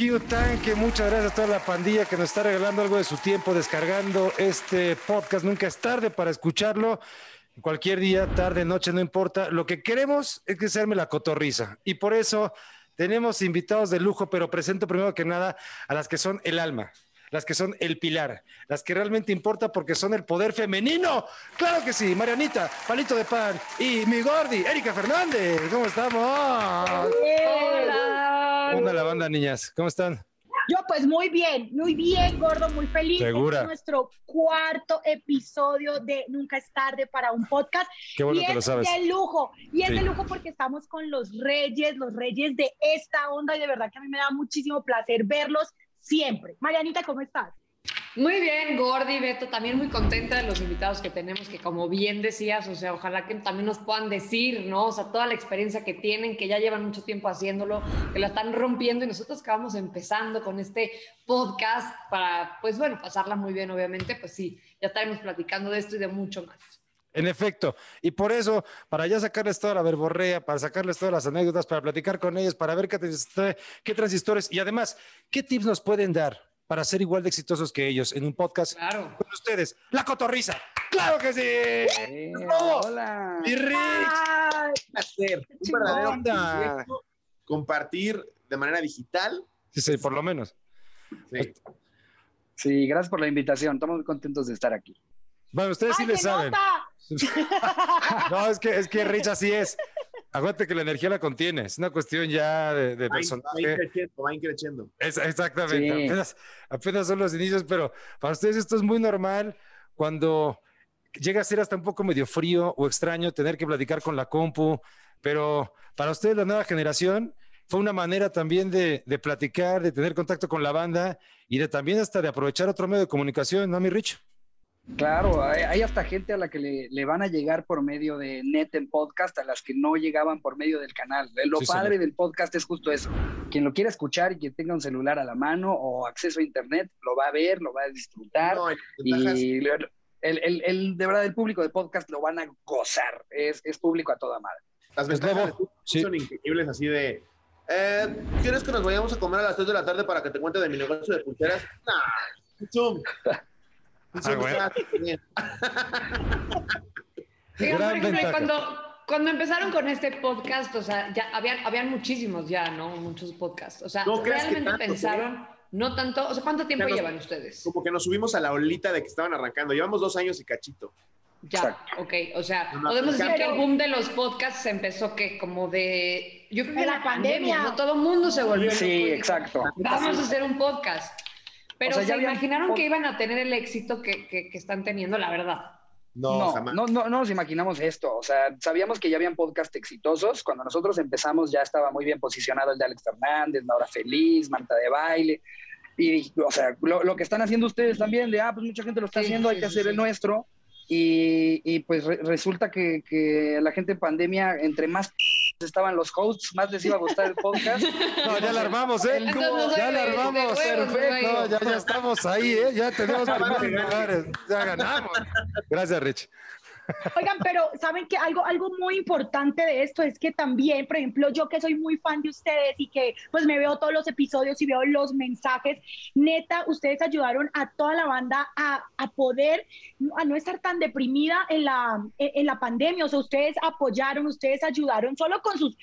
Muchas gracias a toda la pandilla que nos está regalando algo de su tiempo descargando este podcast. Nunca es tarde para escucharlo. Cualquier día, tarde, noche, no importa. Lo que queremos es que se arme la cotorriza. Y por eso tenemos invitados de lujo, pero presento primero que nada a las que son el alma, las que son el pilar, las que realmente importa porque son el poder femenino. Claro que sí, Marianita, Palito de Pan y mi Gordi, Erika Fernández. ¿Cómo estamos? Hola. ¿Cómo anda la banda, niñas? ¿Cómo están? Yo pues muy bien, muy bien, gordo, muy feliz. Segura. Este es nuestro cuarto episodio de Nunca es tarde para un podcast. Qué bueno y que es lo sabes. de lujo, y es Sí. de lujo porque estamos con los reyes, los reyes de esta onda y de verdad que a mí me da muchísimo placer verlos siempre. Marianita, ¿cómo estás? Muy bien, Gordy, Beto, también muy contenta de los invitados que tenemos, que como bien decías, o sea, ojalá que también nos puedan decir, ¿no? O sea, toda la experiencia que tienen, que ya llevan mucho tiempo haciéndolo, que la están rompiendo y nosotros que vamos empezando con este podcast para, pues bueno, pasarla muy bien, obviamente, pues sí, ya estaremos platicando de esto y de mucho más. En efecto, y por eso, para ya sacarles toda la verborrea, para sacarles todas las anécdotas, para platicar con ellos, para ver qué, qué transistores y además, qué tips nos pueden dar para ser igual de exitosos que ellos en un podcast Claro. con ustedes, La Cotorriza. ¡Claro que sí! Eh, hola. ¡Y Rich! Ay, placer, un verdadero onda. compartir de manera digital. Sí, sí, por lo menos. Sí. Sí, gracias por la invitación. Estamos muy contentos de estar aquí. Bueno, ustedes sí ¡Ay, le saben. nota! No, es que, es que Rich así es. Acuérdate que la energía la contiene. Es una cuestión ya de, de Va, personaje. increciendo, va increciendo. Es- exactamente, Sí. apenas, apenas son los inicios, pero para ustedes esto es muy normal cuando llega a ser hasta un poco medio frío o extraño tener que platicar con la compu, pero para ustedes la nueva generación fue una manera también de, de platicar, de tener contacto con la banda y de también hasta de aprovechar otro medio de comunicación, ¿no, mi Rich? Claro, hay, hay hasta gente a la que le, le van a llegar por medio de net en podcast, a las que no llegaban por medio del canal. Eh, Lo Sí, padre señor. del podcast es justo eso. Quien lo quiera escuchar y quien tenga un celular a la mano o acceso a internet, lo va a ver, lo va a disfrutar. No, y el, el- el- de verdad, el público de podcast lo van a gozar. Es, es público a toda madre. las Es ventajas Sí. son increíbles, así de. eh, ¿Quieres que nos vayamos a comer a las 3 de la tarde para que te cuente de mi negocio de pulseras? Nah, Zoom. Ah, bueno. por ejemplo, cuando, cuando empezaron con este podcast, o sea, ya habían, habían muchísimos ya, ¿no? Muchos podcasts. O sea, No realmente tanto, pensaron, no tanto, o sea, ¿cuánto tiempo llevan ustedes? Como que nos subimos a la olita de que estaban arrancando. Llevamos dos años y cachito. Ya, Exacto. ok, o sea, podemos decir que el boom de los podcasts empezó que como de, yo creo que la la pandemia, pandemia. ¿no? Todo el mundo se volvió Sí, loco exacto. Vamos a hacer un podcast. Pero O sea, ¿se ya imaginaron que iban a tener el éxito que, que- que están teniendo, la verdad. No, No, jamás. no, no, no nos imaginamos esto. O sea, sabíamos que ya habían podcast exitosos. Cuando nosotros empezamos ya estaba muy bien posicionado el de Alex Fernández, La Hora Feliz, Marta de Baile. Y, o sea, lo, lo que están haciendo ustedes también, de, ah, pues mucha gente lo está Sí, haciendo, hay sí, que sí, hacer sí. el nuestro. Y, y, pues re- resulta que, que la gente en pandemia, entre más estaban los hosts, más les iba a gustar el podcast. No, ya la armamos, ¿eh? Ya la armamos. perfecto. No, ya, ya estamos ahí, ¿eh? Ya tenemos primeros lugares. Ya ganamos. Gracias, Rich. Oigan, pero saben que algo, algo muy importante de esto es que también, por ejemplo, yo que soy muy fan de ustedes y que pues me veo todos los episodios y veo los mensajes, neta, ustedes ayudaron a toda la banda a, a poder, a no estar tan deprimida en la, en, en la pandemia. O sea, ustedes apoyaron, ustedes ayudaron solo con sus,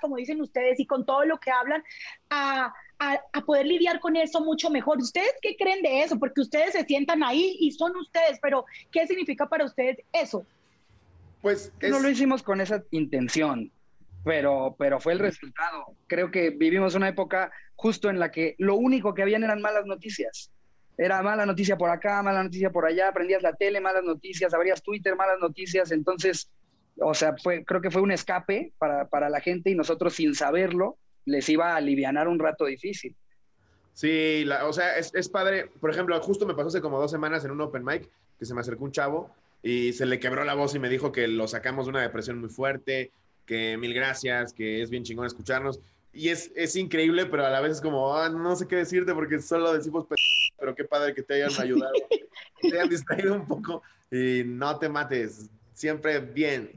como dicen ustedes, y con todo lo que hablan, a, a, a poder lidiar con eso mucho mejor. ¿Ustedes qué creen de eso? Porque ustedes se sientan ahí y son ustedes, pero ¿qué significa para ustedes eso? Pues es, No lo hicimos con esa intención, pero, pero fue el resultado. Creo que vivimos una época justo en la que lo único que habían eran malas noticias. Era mala noticia por acá, mala noticia por allá, prendías la tele, malas noticias, abrías Twitter, malas noticias. Entonces, o sea, fue, creo que fue un escape para, para la gente y nosotros sin saberlo les iba a alivianar un rato difícil. Sí, la- o sea, es, es padre. Por ejemplo, justo me pasó hace como dos semanas en un open mic que se me acercó un chavo y se le quebró la voz y me dijo que lo sacamos de una depresión muy fuerte, que mil gracias, que es bien chingón escucharnos. Y es, es increíble, pero a la vez es como, ah, no sé qué decirte porque solo decimos, pe- pero qué padre que te hayan ayudado, que te hayan distraído un poco y no te mates, siempre bien.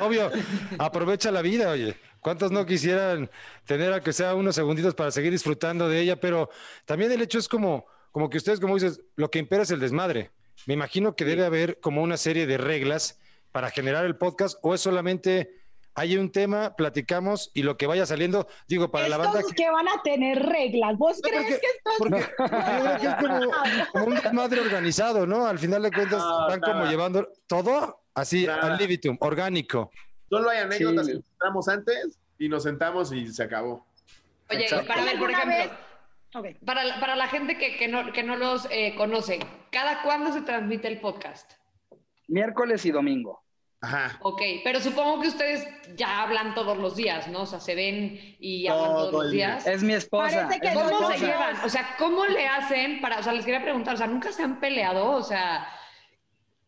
Obvio, aprovecha la vida, oye. ¿Cuántos no quisieran tener a que sea unos segunditos para seguir disfrutando de ella? Pero también el hecho es como, como que ustedes, como dices, lo que impera es el desmadre. Me imagino que debe haber como una serie de reglas para generar el podcast o es solamente hay un tema, platicamos y lo que vaya saliendo, digo, para la banda. Que... van a tener reglas. ¿Vos crees que esto es.? Porque, yo creo que es como, un desmadre organizado, ¿no? Al final de cuentas, van como llevando todo así al libitum, orgánico. Solo hay anécdotas que entramos antes y nos sentamos y se acabó. Oye, para ver, por ejemplo, para, la, para, la gente que, que, no, que no los eh, conoce, ¿cada cuándo se transmite el podcast? Miércoles y domingo. Ajá. Ok, pero supongo que ustedes ya hablan todos los días, ¿no? O sea, se ven y hablan todos los días. Es mi esposa. ¿Cómo se llevan? O sea, ¿cómo le hacen para, o sea, les quería preguntar, o sea, ¿nunca se han peleado? O sea,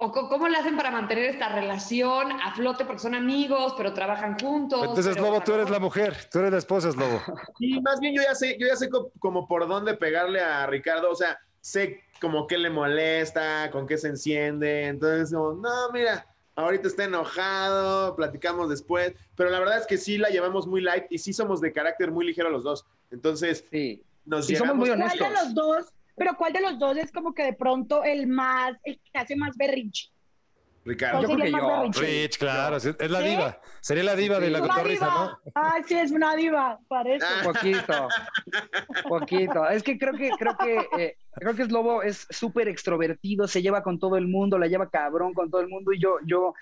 ¿O cómo le hacen para mantener esta relación a flote? Porque son amigos, pero trabajan juntos. Entonces, Lobo, tú eres la mujer, tú eres la esposa, es Lobo. Sí, más bien yo ya sé, yo ya sé como por dónde pegarle a Ricardo, o sea, sé como qué le molesta, con qué se enciende, entonces no, mira, ahorita está enojado, platicamos después, pero la verdad es que sí la llevamos muy light y sí somos de carácter muy ligero los dos, entonces sí. nos sí, somos muy honestos. ¿Cuál de los dos pero ¿cuál de los dos es como que de pronto el más, el que hace más berrinche? Ricardo. Yo creo que yo. Rich, claro, es la diva. Sería la diva de la cotorriza, ¿no? Ay, sí, es una diva, parece. Poquito, poquito. Es que creo que, creo que, eh, creo que es Lobo es súper extrovertido, se lleva con todo el mundo, la lleva cabrón con todo el mundo y yo, yo,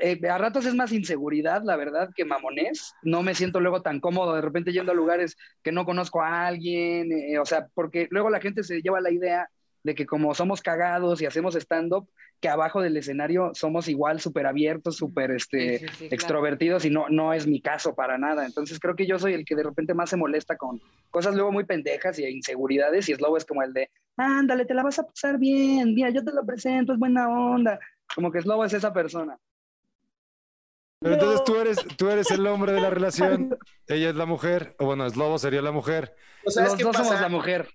eh, a ratos es más inseguridad, la verdad, que mamonés. No me siento luego tan cómodo de repente yendo a lugares que no conozco a alguien, eh, o sea, porque luego la gente se lleva la idea de que como somos cagados y hacemos stand-up, que abajo del escenario somos igual súper abiertos, súper este, extrovertidos y no, no es mi caso para nada. Entonces creo que yo soy el que de repente más se molesta con cosas luego muy pendejas y inseguridades y Slow es como el de, ándale, te la vas a pasar bien, mira, yo te lo presento, es buena onda. Como que Slow es esa persona. Pero entonces tú eres, tú eres el hombre de la relación, ella es la mujer, o bueno, Slobo sería la mujer. O sea, Los dos somos la mujer.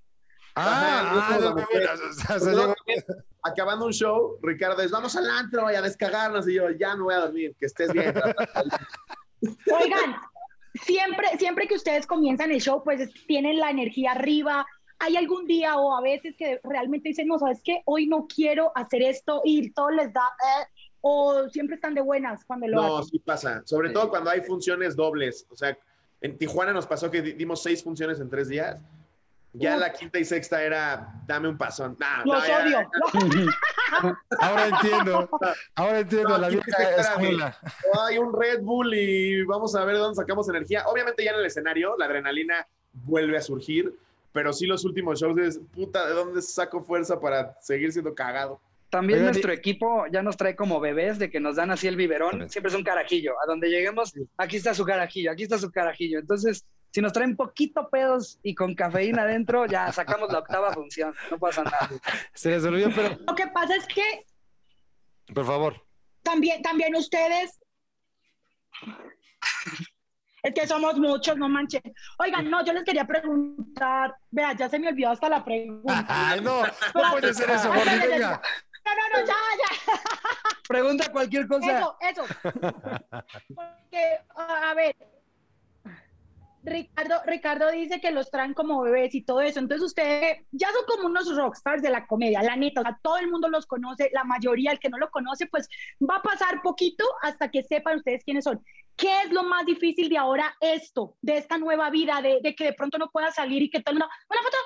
Ah, acabando un show, Ricardo es, vamos al antro a descargarnos y yo, ya no voy a dormir, que estés bien. Oigan, siempre, siempre que ustedes comienzan el show, pues tienen la energía arriba. ¿Hay algún día o a veces que realmente dicen, no, sabes qué, hoy no quiero hacer esto y todo les da, eh, o siempre están de buenas cuando lo hacen? No, sí pasa, sobre todo cuando hay funciones dobles. O sea, en Tijuana nos pasó que dimos seis funciones en tres días. Ya la quinta y sexta era dame un pasón. Los odio. ahora entiendo. Ahora entiendo la vieja escuela. Hay un Red Bull y vamos a ver dónde sacamos energía. Obviamente ya en el escenario la adrenalina vuelve a surgir, pero sí los últimos shows es puta, ¿de dónde saco fuerza para seguir siendo cagado? También nuestro equipo ya nos trae como bebés de que nos dan así el biberón, siempre es un carajillo. A donde lleguemos, aquí está su carajillo, aquí está su carajillo. Entonces, si nos traen poquito pedos y con cafeína adentro, ya sacamos la octava función. No pasa nada. Se les olvidó, pero. Lo que pasa es que. Por favor. También, también ustedes. Es que somos muchos, no manches. Oigan, no, yo les quería preguntar. Vea, ya se me olvidó hasta la pregunta. Ay, no, no puede ser eso, Gordy, venga. No, no, no, ya, ya. Pregunta cualquier cosa. Eso, eso. Porque, a ver, Ricardo, Ricardo dice que los traen como bebés y todo eso. Entonces, ustedes ya son como unos rockstars de la comedia, la neta. O sea, todo el mundo los conoce, la mayoría, el que no lo conoce, pues va a pasar poquito hasta que sepan ustedes quiénes son. ¿Qué es lo más difícil de ahora esto, de esta nueva vida, de, que de pronto no pueda salir y que todo el mundo, una foto,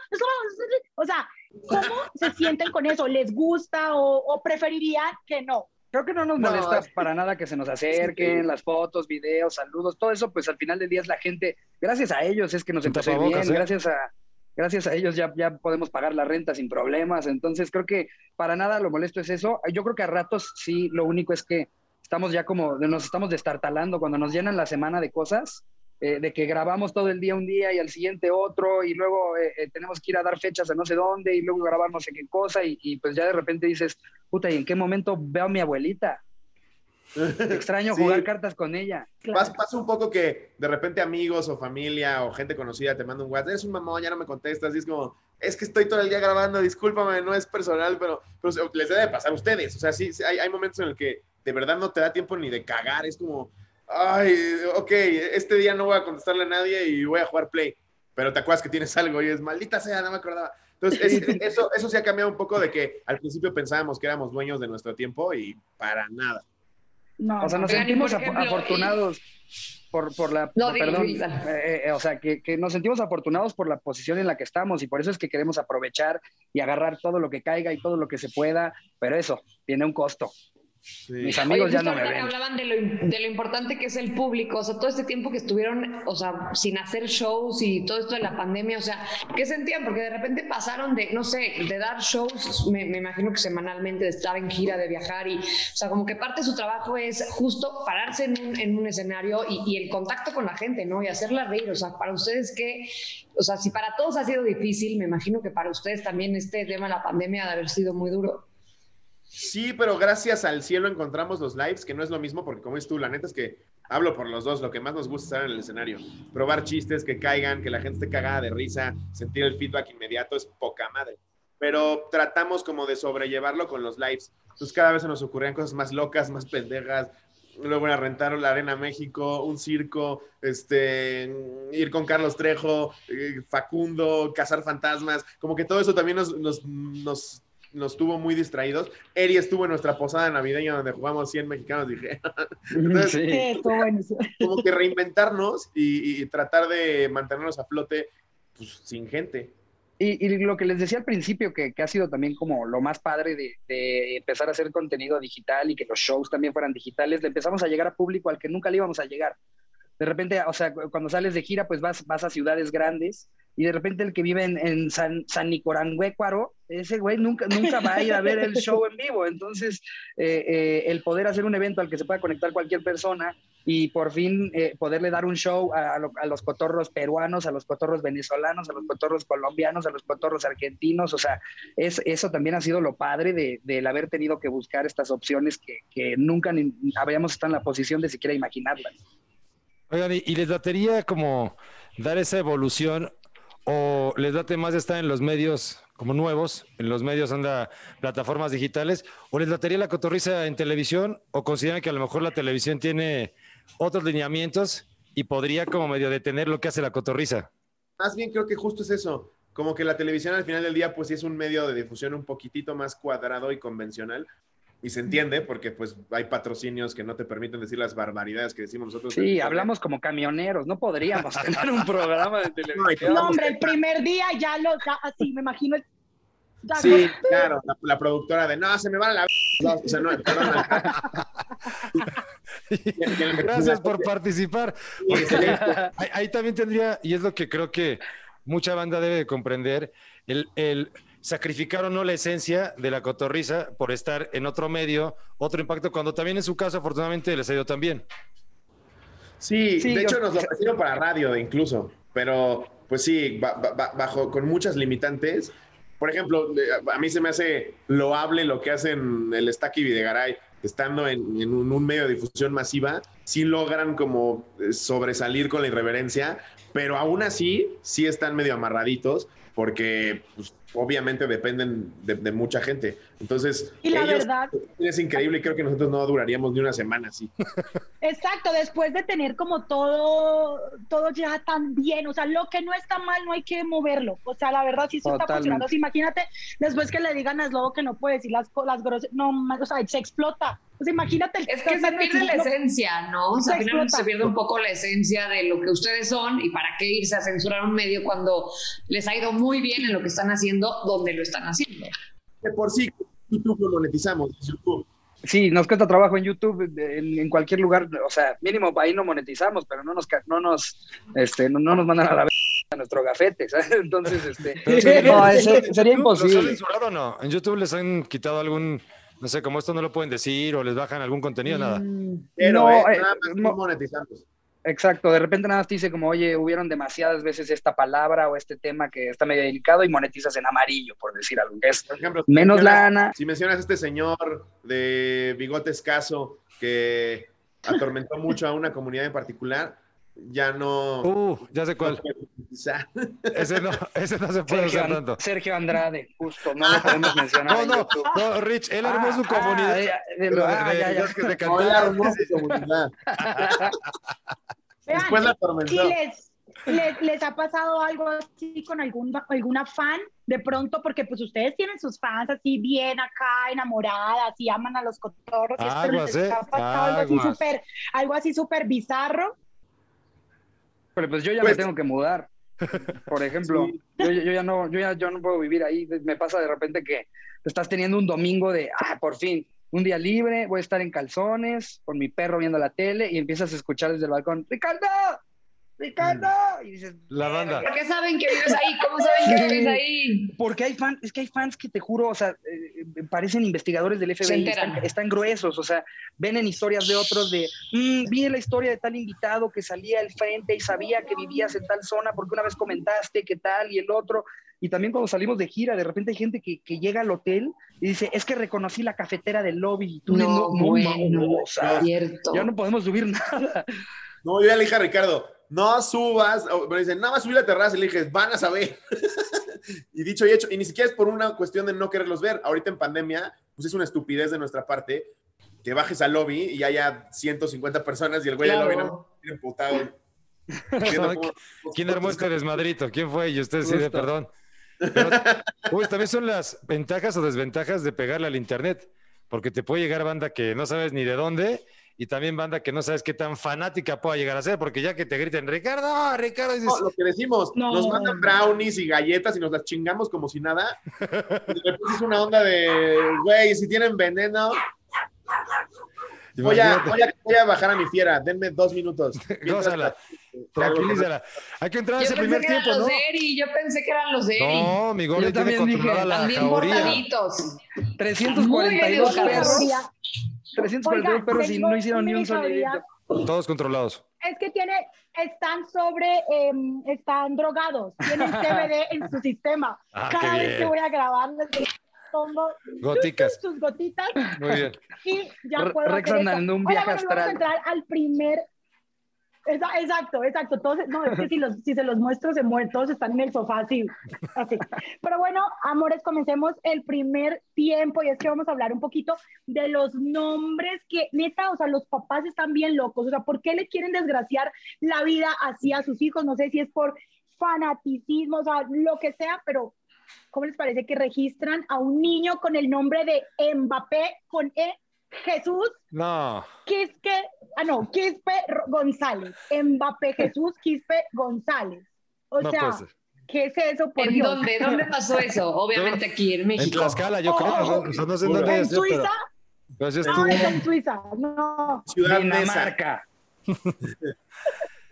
o sea, ¿cómo se sienten con eso? ¿Les gusta o, o preferirían que no? Creo que no nos molesta para nada que se nos acerquen las fotos, videos, saludos, todo eso, pues al final del día es la gente, gracias a ellos es que nos empezó bien, ¿eh? gracias a, gracias a ellos ya, ya podemos pagar la renta sin problemas, entonces creo que para nada lo molesto es eso, yo creo que a ratos sí, lo único es que estamos ya como, nos estamos destartalando cuando nos llenan la semana de cosas, eh, de que grabamos todo el día un día y al siguiente otro, y luego eh, eh, tenemos que ir a dar fechas a no sé dónde, y luego grabar no sé qué cosa, y, pues ya de repente dices, puta, ¿y en qué momento veo a mi abuelita? Extraño jugar cartas con ella. Pasa, un poco que de repente amigos o familia o gente conocida te manda un WhatsApp, eres un mamón, ya no me contestas, y es como, es que estoy todo el día grabando, discúlpame, no es personal, pero, pero les debe pasar a ustedes. O sea, sí, hay, hay momentos en el que de verdad no te da tiempo ni de cagar, es como, ay, ok, este día no voy a contestarle a nadie y voy a jugar Play, pero te acuerdas que tienes algo y es maldita sea, no me acordaba. Entonces, eso, eso sí ha cambiado un poco de que al principio pensábamos que éramos dueños de nuestro tiempo y para nada. No, o sea, nos sentimos afortunados por, por la... perdón, eh, eh, o sea, que, que, nos sentimos afortunados por la posición en la que estamos y por eso es que queremos aprovechar y agarrar todo lo que caiga y todo lo que se pueda, pero eso tiene un costo. Mis amigos ya no me ven. hablaban de lo, de lo, importante que es el público, o sea, todo este tiempo que estuvieron, o sea, sin hacer shows y todo esto de la pandemia, o sea, ¿qué sentían? Porque de repente pasaron de, no sé, de dar shows, me, imagino que semanalmente, de estar en gira, de viajar, y, o sea, como que parte de su trabajo es justo pararse en un, en un escenario y, y, el contacto con la gente, ¿no? Y hacerla reír, o sea, para ustedes, ¿qué? O sea, si para todos ha sido difícil, me imagino que para ustedes también este tema de la pandemia ha de haber sido muy duro. Sí, pero gracias al cielo encontramos los lives, que no es lo mismo, porque como es tú, la neta es que hablo por los dos, lo que más nos gusta es estar en el escenario. Probar chistes que caigan, que la gente esté cagada de risa, sentir el feedback inmediato es poca madre. Pero tratamos como de sobrellevarlo con los lives. Entonces cada vez se nos ocurrían cosas más locas, más pendejas. Luego a rentar la Arena México, un circo, este, ir con Carlos Trejo, eh, Facundo, cazar fantasmas. Como que todo eso también nos, nos nos tuvo muy distraídos. Eri estuvo en nuestra posada navideña donde jugamos 100 mexicanos, dije. sí. como que reinventarnos y, tratar de mantenernos a flote pues, sin gente. Y, lo que les decía al principio, que, ha sido también como lo más padre de, de, empezar a hacer contenido digital y que los shows también fueran digitales, le empezamos a llegar a público al que nunca le íbamos a llegar. De repente, o sea, cuando sales de gira, pues vas, vas a ciudades grandes y de repente el que vive en, San, San Nicoranguécuaro, ese güey nunca, nunca va a ir a ver el show en vivo. Entonces, eh, eh, el poder hacer un evento al que se pueda conectar cualquier persona y por fin eh, poderle dar un show a, los cotorros peruanos, a los cotorros venezolanos, a los cotorros colombianos, a los cotorros argentinos, o sea, es, eso también ha sido lo padre de, del haber tenido que buscar estas opciones que, que nunca habíamos estado en la posición de siquiera imaginarlas. Oigan, ¿y les datería como dar esa evolución o les late más estar en los medios como nuevos, en los medios anda plataformas digitales, o les latería la cotorriza en televisión, o consideran que a lo mejor la televisión tiene otros lineamientos y podría como medio detener lo que hace la cotorriza. Más bien creo que justo es eso, como que la televisión al final del día pues sí es un medio de difusión un poquitito más cuadrado y convencional, y se entiende porque pues hay patrocinios que no te permiten decir las barbaridades que decimos nosotros. Sí, hablamos como camioneros, no podríamos tener un programa de televisión. No, hombre, el primer día ya lo, así me imagino. sí, claro, la, productora de, no, se me va la... o sea, no, Gracias por participar. ahí, también tendría, y es lo que creo que mucha banda debe comprender, el, el sacrificar o no la esencia de la cotorriza por estar en otro medio, otro impacto, cuando también en su caso afortunadamente les ha ido también. Sí, de hecho nos lo ofrecieron para radio incluso, pero pues sí, bajo con muchas limitantes. Por ejemplo, a mí se me hace loable lo que hacen el Stack y Videgaray, estando en, un, un, medio de difusión masiva, sí logran como eh, sobresalir con la irreverencia, pero aún así sí están medio amarraditos porque pues, obviamente dependen de, mucha gente. Entonces, y la verdad es increíble y creo que nosotros no duraríamos ni una semana así. Exacto, después de tener como todo, todo ya tan bien, o sea, lo que no está mal no hay que moverlo. O sea, la verdad sí se está funcionando. imagínate después que le digan a Slobo que no puede decir las, las grosas, no, o sea, se explota. Pues imagínate. es que se pierde la esencia, ¿no? O sea, finalmente se pierde un poco la esencia de lo que ustedes son y para qué irse a censurar un medio cuando les ha ido muy bien en lo que están haciendo, donde lo están haciendo. De por sí, YouTube lo monetizamos, YouTube. Sí, nos cuesta trabajo en YouTube, en, cualquier lugar, o sea, mínimo ahí no monetizamos, pero no nos, no nos, este, no, nos mandan a la a nuestro gafete, ¿sabes? Entonces, este, no, sería imposible. ¿Los han censurado o no? ¿En YouTube les han quitado algún no sé, como esto no lo pueden decir o les bajan algún contenido, nada. Mm, Pero, no, eh, nada más monetizamos. Exacto, de repente nada más te dice como, oye, hubieron demasiadas veces esta palabra o este tema que está medio delicado y monetizas en amarillo, por decir algo. Es por ejemplo, menos lana. Si mencionas a este señor de bigote escaso que atormentó mucho a una comunidad en particular, ya no. Uh, ya sé cuál. Ese no, ese no se puede Sergio, usar An- tanto. Sergio Andrade, justo, no lo podemos mencionar. No, no, no, Rich, él armó Ah, su ah, comunidad. de- de pero lo- de- ah, de- ya, ya. de No, él cantantes. armó su comunidad. Vean, Después la ¿Y atormentó. les, les, les ha pasado algo así con algún, alguna fan de pronto? Porque pues ustedes tienen sus fans así bien acá, enamoradas y aman a los cotorros. y esto, Aguas, ¿les ¿eh? ha pasado algo así súper, algo así súper bizarro? Pero pues yo ya Pues- me tengo que mudar. Por ejemplo, Sí. yo, yo ya no, yo ya yo no puedo vivir ahí. Me pasa de repente que estás teniendo un domingo de, ah, por fin, un día libre, voy a estar en calzones, con mi perro viendo la tele, y empiezas a escuchar desde el balcón, ¡Ricardo! ¡Ricardo! Y dices, La banda. ¿Por qué saben que vives ahí? ¿Cómo saben que vives ahí? Porque hay fans, es que hay fans que te juro, o sea, eh, eh, parecen investigadores del FBI, están, están gruesos, o sea, ven en historias de otros de, "Mm, vi la historia de tal invitado que salía al frente y sabía que vivías en tal zona porque una vez comentaste que tal y el otro. Y también cuando salimos de gira, de repente hay gente que, que llega al hotel y dice, es que reconocí la cafetera del lobby. Y tú No, no, bueno, no, o sea, cierto. ya no podemos subir nada. No, yo ya le dije a Ricardo, no subas. o- Me dicen, nada más subir la terraza. Y le dije, van a saber. y dicho y hecho, y ni siquiera es por una cuestión de no quererlos ver. Ahorita en pandemia, pues es una estupidez de nuestra parte que bajes al lobby y haya 150 personas y el güey del lobby no emputado. ¿Quién armó este desmadrito? ¿Quién fue? Y usted sí, perdón. Pero, uy, también son las ventajas o desventajas de pegarle al internet, porque te puede llegar banda que no sabes ni de dónde y también banda que no sabes qué tan fanática pueda llegar a ser, porque ya que te griten, Ricardo, Ricardo, dices, No, lo que decimos, No. nos mandan brownies y galletas y nos las chingamos como si nada. Y de repente es una onda de, güey, si tienen veneno, voy a, voy, a, voy a bajar a mi fiera, denme dos minutos. Gózala, tranquilízala. Hay que entrar a Yo ese pensé primer que eran tiempo, los ¿no? Eri, yo pensé que eran los Eri. No, mi gordo Yo tiene también dije, controlada la También bien 342 educado. perros, Teoría. 342 Oiga, perros y no hicieron ni un sonidito. Todos controlados. Es que tiene, están sobre, em, están drogados, tienen CBD en su sistema. Ah, qué Cada vez bien. que voy a grabar, les pongo Goticas. sus gotitas Muy bien. y ya puedo Rex en un Oiga, viaje bueno, Vamos a astral. entrar al primer... Exacto, exacto. Todos, no, es que si, los, si se los muestro, se mueren. Todos están en el sofá así, así. Pero bueno, amores, comencemos el primer tiempo y es que vamos a hablar un poquito de los nombres que, neta, o sea, los papás están bien locos. O sea, ¿por qué le quieren desgraciar la vida así a sus hijos? No sé si es por fanaticismo, o sea, lo que sea, pero ¿cómo les parece que registran a un niño con el nombre de Mbappé con E? Jesús No, Quispe, ah no, Quispe González, Mbappé Jesús Quispe González. O no sea, puede ser. ¿qué es eso por ¿En Dios? dónde? ¿Dónde pasó eso? Obviamente aquí en En México. Tlaxcala, yo creo. Oh, no, o sea, no sé en dónde ¿En pero, Suiza? pero No, estuvo. es en Suiza, no. Ciudad. Dinamarca.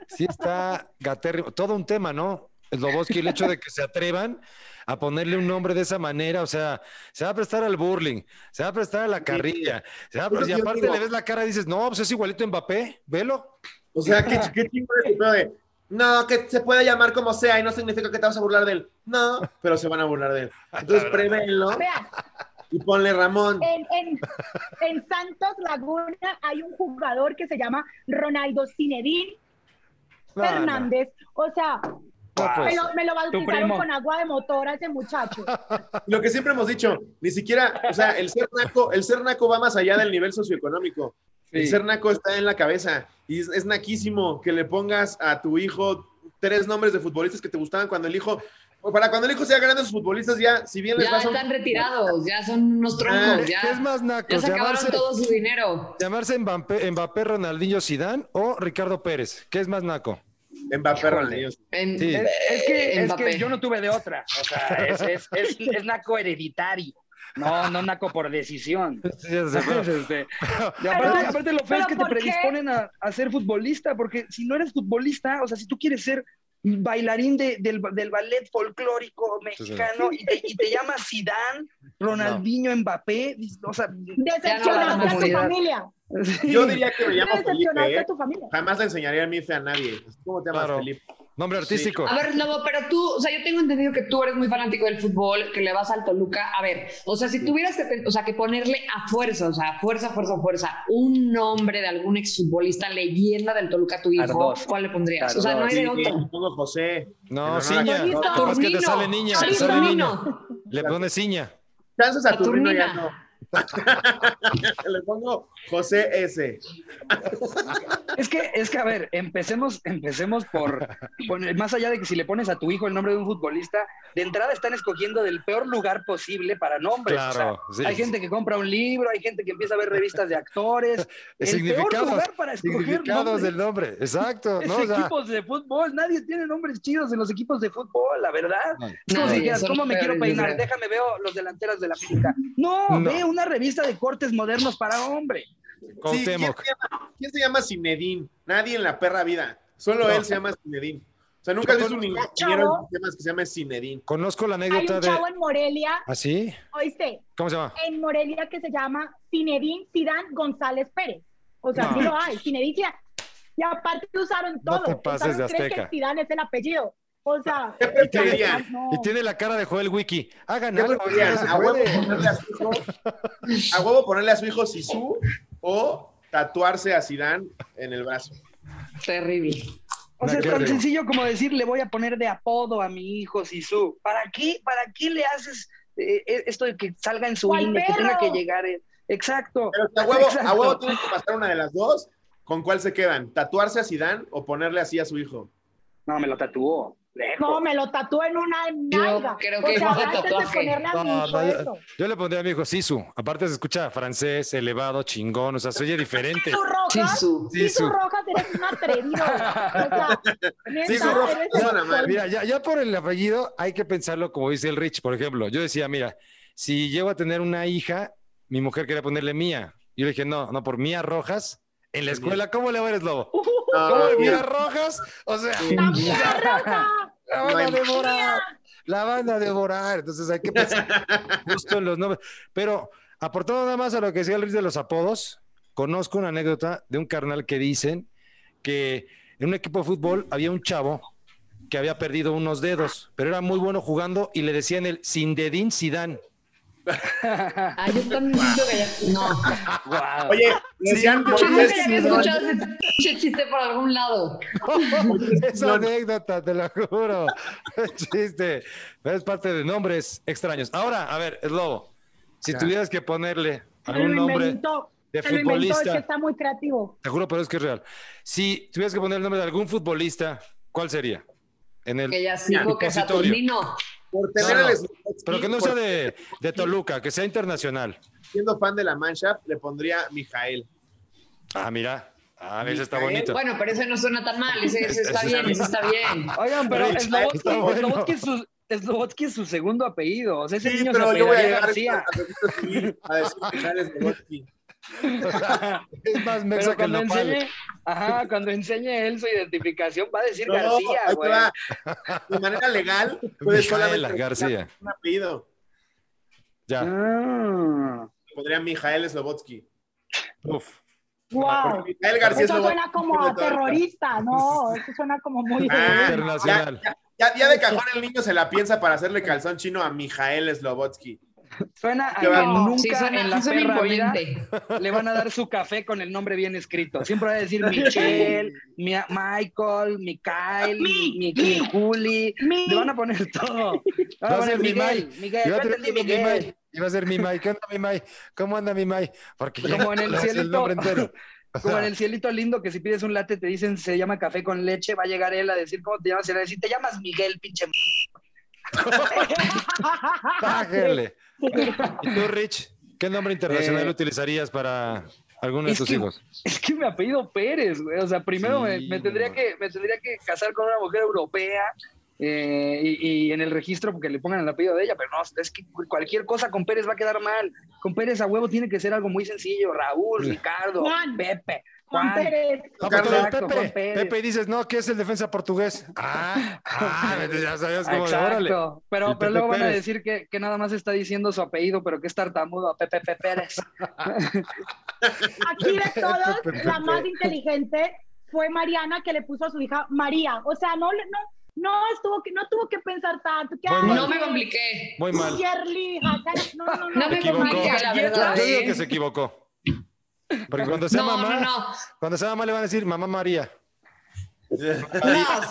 Sí está gatérrimo. Todo un tema, ¿no? Sloboski, el hecho de que se atrevan a ponerle un nombre de esa manera, o sea, se va a prestar al burling, se va a prestar a la carrilla, se va a prestar- y aparte digo- le ves la cara y dices, no, pues es igualito a Mbappé, velo. O sea, qué, qué chingón es el pedo de, no, que se puede llamar como sea y no significa que te vas a burlar de él. No, pero se van a burlar de él. Entonces, prevénlo y ponle Ramón. en, en, en Santos Laguna hay un jugador que se llama Ronaldo No, no, Fernández. O sea, me lo, me lo bautizaron con agua de motor a ese muchacho. Lo que siempre hemos dicho, ni siquiera, o sea, el ser naco, el ser naco va más allá del nivel socioeconómico. El ser naco está en la cabeza y es, es naquísimo que le pongas a tu hijo tres nombres de futbolistas que te gustaban cuando el hijo, para cuando el hijo sea grande, sus futbolistas ya, si bien les Ya están retirados, ya son unos Ah, troncos, ¿Qué ya, es más ya naco? se acabaron ¿Llamarse, todo su dinero. llamarse Mbappé, Mbappé, Ronaldinho Zidane o Ricardo Pérez? ¿Qué es más naco? Mbappé. Ronaldinho. En- Sí. Es, es que, es que yo no tuve de otra. O sea, es, es, es, es naco hereditario. No, no naco por decisión. Este, y aparte, Pero- aparte lo feo es que te predisponen a, a ser futbolista, porque si no eres futbolista, o sea, si tú quieres ser bailarín de- del, del ballet folclórico mexicano y, te, y te llamas Zidane, Ronaldinho, Mbappé, o sea, a tu comunidad. Yo diría que me llamo Felipe, a ¿eh? tu familia. Jamás le enseñaría a mi fe a nadie. ¿Cómo te llamas, Claro. Felipe? Nombre artístico. A ver, Lobo, pero tú, o sea, yo tengo entendido que tú eres muy fanático del fútbol, que le vas al Toluca. A ver, o sea, si tuvieras que, o sea, que ponerle a fuerza, o sea, fuerza, fuerza, fuerza, un nombre de algún exfutbolista leyenda del Toluca a tu hijo, Ardós. ¿cuál le pondrías? O sea, no hay de Sí, otro. pongo José. No, Ciña. No, es que te Saturnino. sale niña, te sale Saturnino. niña. Le pones Ciña. Chances a ya Saturnina. no. Le pongo José S. Es que, es que, a ver, empecemos, empecemos por, por- más allá de que si le pones a tu hijo el nombre de un futbolista, de entrada están escogiendo del peor lugar posible para nombres. O sea, Claro, sí. Hay gente que compra un libro, hay gente que empieza a ver revistas de actores. El peor Significados, lugar para escoger significados nombres del nombre. Exacto. es ¿no? O sea, equipos de fútbol. Nadie tiene nombres chidos en los equipos de fútbol, la verdad. No. Es como No, si dijeras, ¿cómo me quiero peinar? Déjame veo los delanteros de la América. No, No. ve una revista de cortes modernos para hombre. Sí, ¿quién, se llama, quién se llama Zinedine? Nadie en la perra vida. Solo No. él se llama Zinedine. O sea, nunca has visto un ingeniero Chavo. de sistemas que se llame Zinedine. Conozco la Hay anécdota un de. chavo en Morelia, ¿Ah, sí? oíste, ¿Cómo se llama? en Morelia que se llama Zinedine Zidane González Pérez. O sea, No. sí lo hay, Zidane. Y aparte usaron No todo. te pases de creen azteca. que Zidane es el apellido. O sea, ¿Qué preferirían? no. Y tiene la cara de Joel Wiki. Hagan ¿Qué algo. ¿A huevo, ponerle a, su hijo, ¿A huevo ponerle a su hijo Sisu o tatuarse a Zidane en el brazo? Terrible. O sea, es tan sencillo como decir, le voy a poner de apodo a mi hijo Sisu. ¿Para qué? ¿Para qué le haces eh, eh, esto de que salga en su ¿Cuál INE, que tenga que llegar? eh? Exacto. Pero si a huevo, a Exacto. huevo tienen que pasar una de las dos. ¿Con cuál se quedan? ¿Tatuarse a Zidane o ponerle así a su hijo? No, me lo tatuó. Lejos. No, me lo tatué en una nalga. creo que o sea, igual de antes de tatuaje. ponerle a mi No, hijo no, yo, le pondría a mi hijo Sisu. Aparte se escucha francés, elevado, chingón. O sea, se oye diferente. Sisu Rojas, Sisu. Sisu. Rojas, eres un atrevido. O sea, Sisu Rojas. Mira, ya, ya por el apellido hay que pensarlo como dice el Rich, por ejemplo. Yo decía, mira, si llego a tener una hija, mi mujer quería ponerle Mía. Yo le dije, no, no, por Mía Rojas. En la escuela, ¿cómo le eres, Lobo? ¿Cómo No, de mira, Rojas? O sea, La Roja. van a devorar. La van a devorar. Entonces hay que pensar justo en los nombres. Pero aportando nada más a lo que decía el Rich de los apodos, conozco una anécdota de un carnal que dicen que en un equipo de fútbol había un chavo que había perdido unos dedos, pero era muy bueno jugando y le decían el Sindedín Sidán. Ah, yo también siento que ya. No. Guau. Oye, decían creo Moisés que había escuchado ese chiste por algún lado. Esa No. anécdota, te lo juro. Chiste. Pero es parte de nombres extraños. Ahora, a ver, es lobo. Si Ya. tuvieras que ponerle algún nombre inventó. de Se lo inventó, es que futbolista, está muy creativo. te juro, pero es que es real. Si tuvieras que poner el nombre de algún futbolista, ¿cuál sería? En el, Que ya sí dijo que. Saturnino. Por tener No, no, el Slobodsky, pero que no sea de, de Toluca, que sea internacional. Siendo fan de la Mancha, le pondría Mijael. Ah, mira. Ah, ese está bonito. Bueno, pero ese no suena tan mal. Ese, ese está bien, ese está bien. Oigan, pero está bueno. Es su, Slobodsky es su segundo apellido. O sea, ese Sí, niño pero se yo voy a llegar García. a decir Mijael Es más Pero mexa que el cuando nopal. enseñe, ajá, cuando enseñe él su identificación, va a decir No, García, güey. De manera legal, solamente García. un apellido. Ya. Ah. Pondría Mijael Slobodsky. Uf. Wow. Mijael García Eso suena como a terrorista, no, eso suena como muy... Ah, Internacional. Ya, ya, ya de cajón el niño se la piensa para hacerle calzón chino a Mijael Slobodsky. Suena a que nunca Sí, suena, en la sí perra vida le van a dar su café con el nombre bien escrito. Siempre va a decir Michelle, mi- Michael, Mikael, mi, mi, mi Juli. Mi- Le van a poner todo. Va a a ser poner mi Miguel. Miguel, yo entendí mi Mai. Miguel. Iba a ser mi Mai. ¿Qué onda, mi Mai? ¿Cómo anda mi Mai? Porque ya Como en el cielito. nombre entero. Como en el cielito lindo que si pides un latte te dicen se llama café con leche, va a llegar él a decir cómo te llamas y le va a decir te llamas Miguel, pinche. m-". Bájale. ¿Y tú, Rich? ¿Qué nombre internacional Eh, utilizarías para alguno de tus que- hijos? Es que me apellido Pérez, güey. O sea, primero me, Sí, me tendría que, me tendría que casar con una mujer europea eh, y, y en el registro porque le pongan el apellido de ella, pero no, es que cualquier cosa con Pérez va a quedar mal. Con Pérez a huevo tiene que ser algo muy sencillo. Raúl, Pues Ricardo, Juan. Pepe, Juan Juan. Pérez. No, Juan Pepe. Pérez. Pepe y dices, no, que es el defensa portugués. Ah, ah, ya sabías cómo de órale. Exacto. El Pero, Pepe pero luego van a decir que, que nada más está diciendo su apellido, pero que es tartamudo a Pepe Pepe Pérez. Aquí de todos, Pepe, la más inteligente fue Mariana que le puso a su hija María. O sea, no, no, no estuvo que no tuvo que pensar tanto. No me compliqué. Muy mal. No, no, no. No me Se equivocó. compliqué, la verdad. Yo digo que se equivocó. Porque cuando sea No, mamá, no, no. cuando sea mamá le van a decir mamá María. No,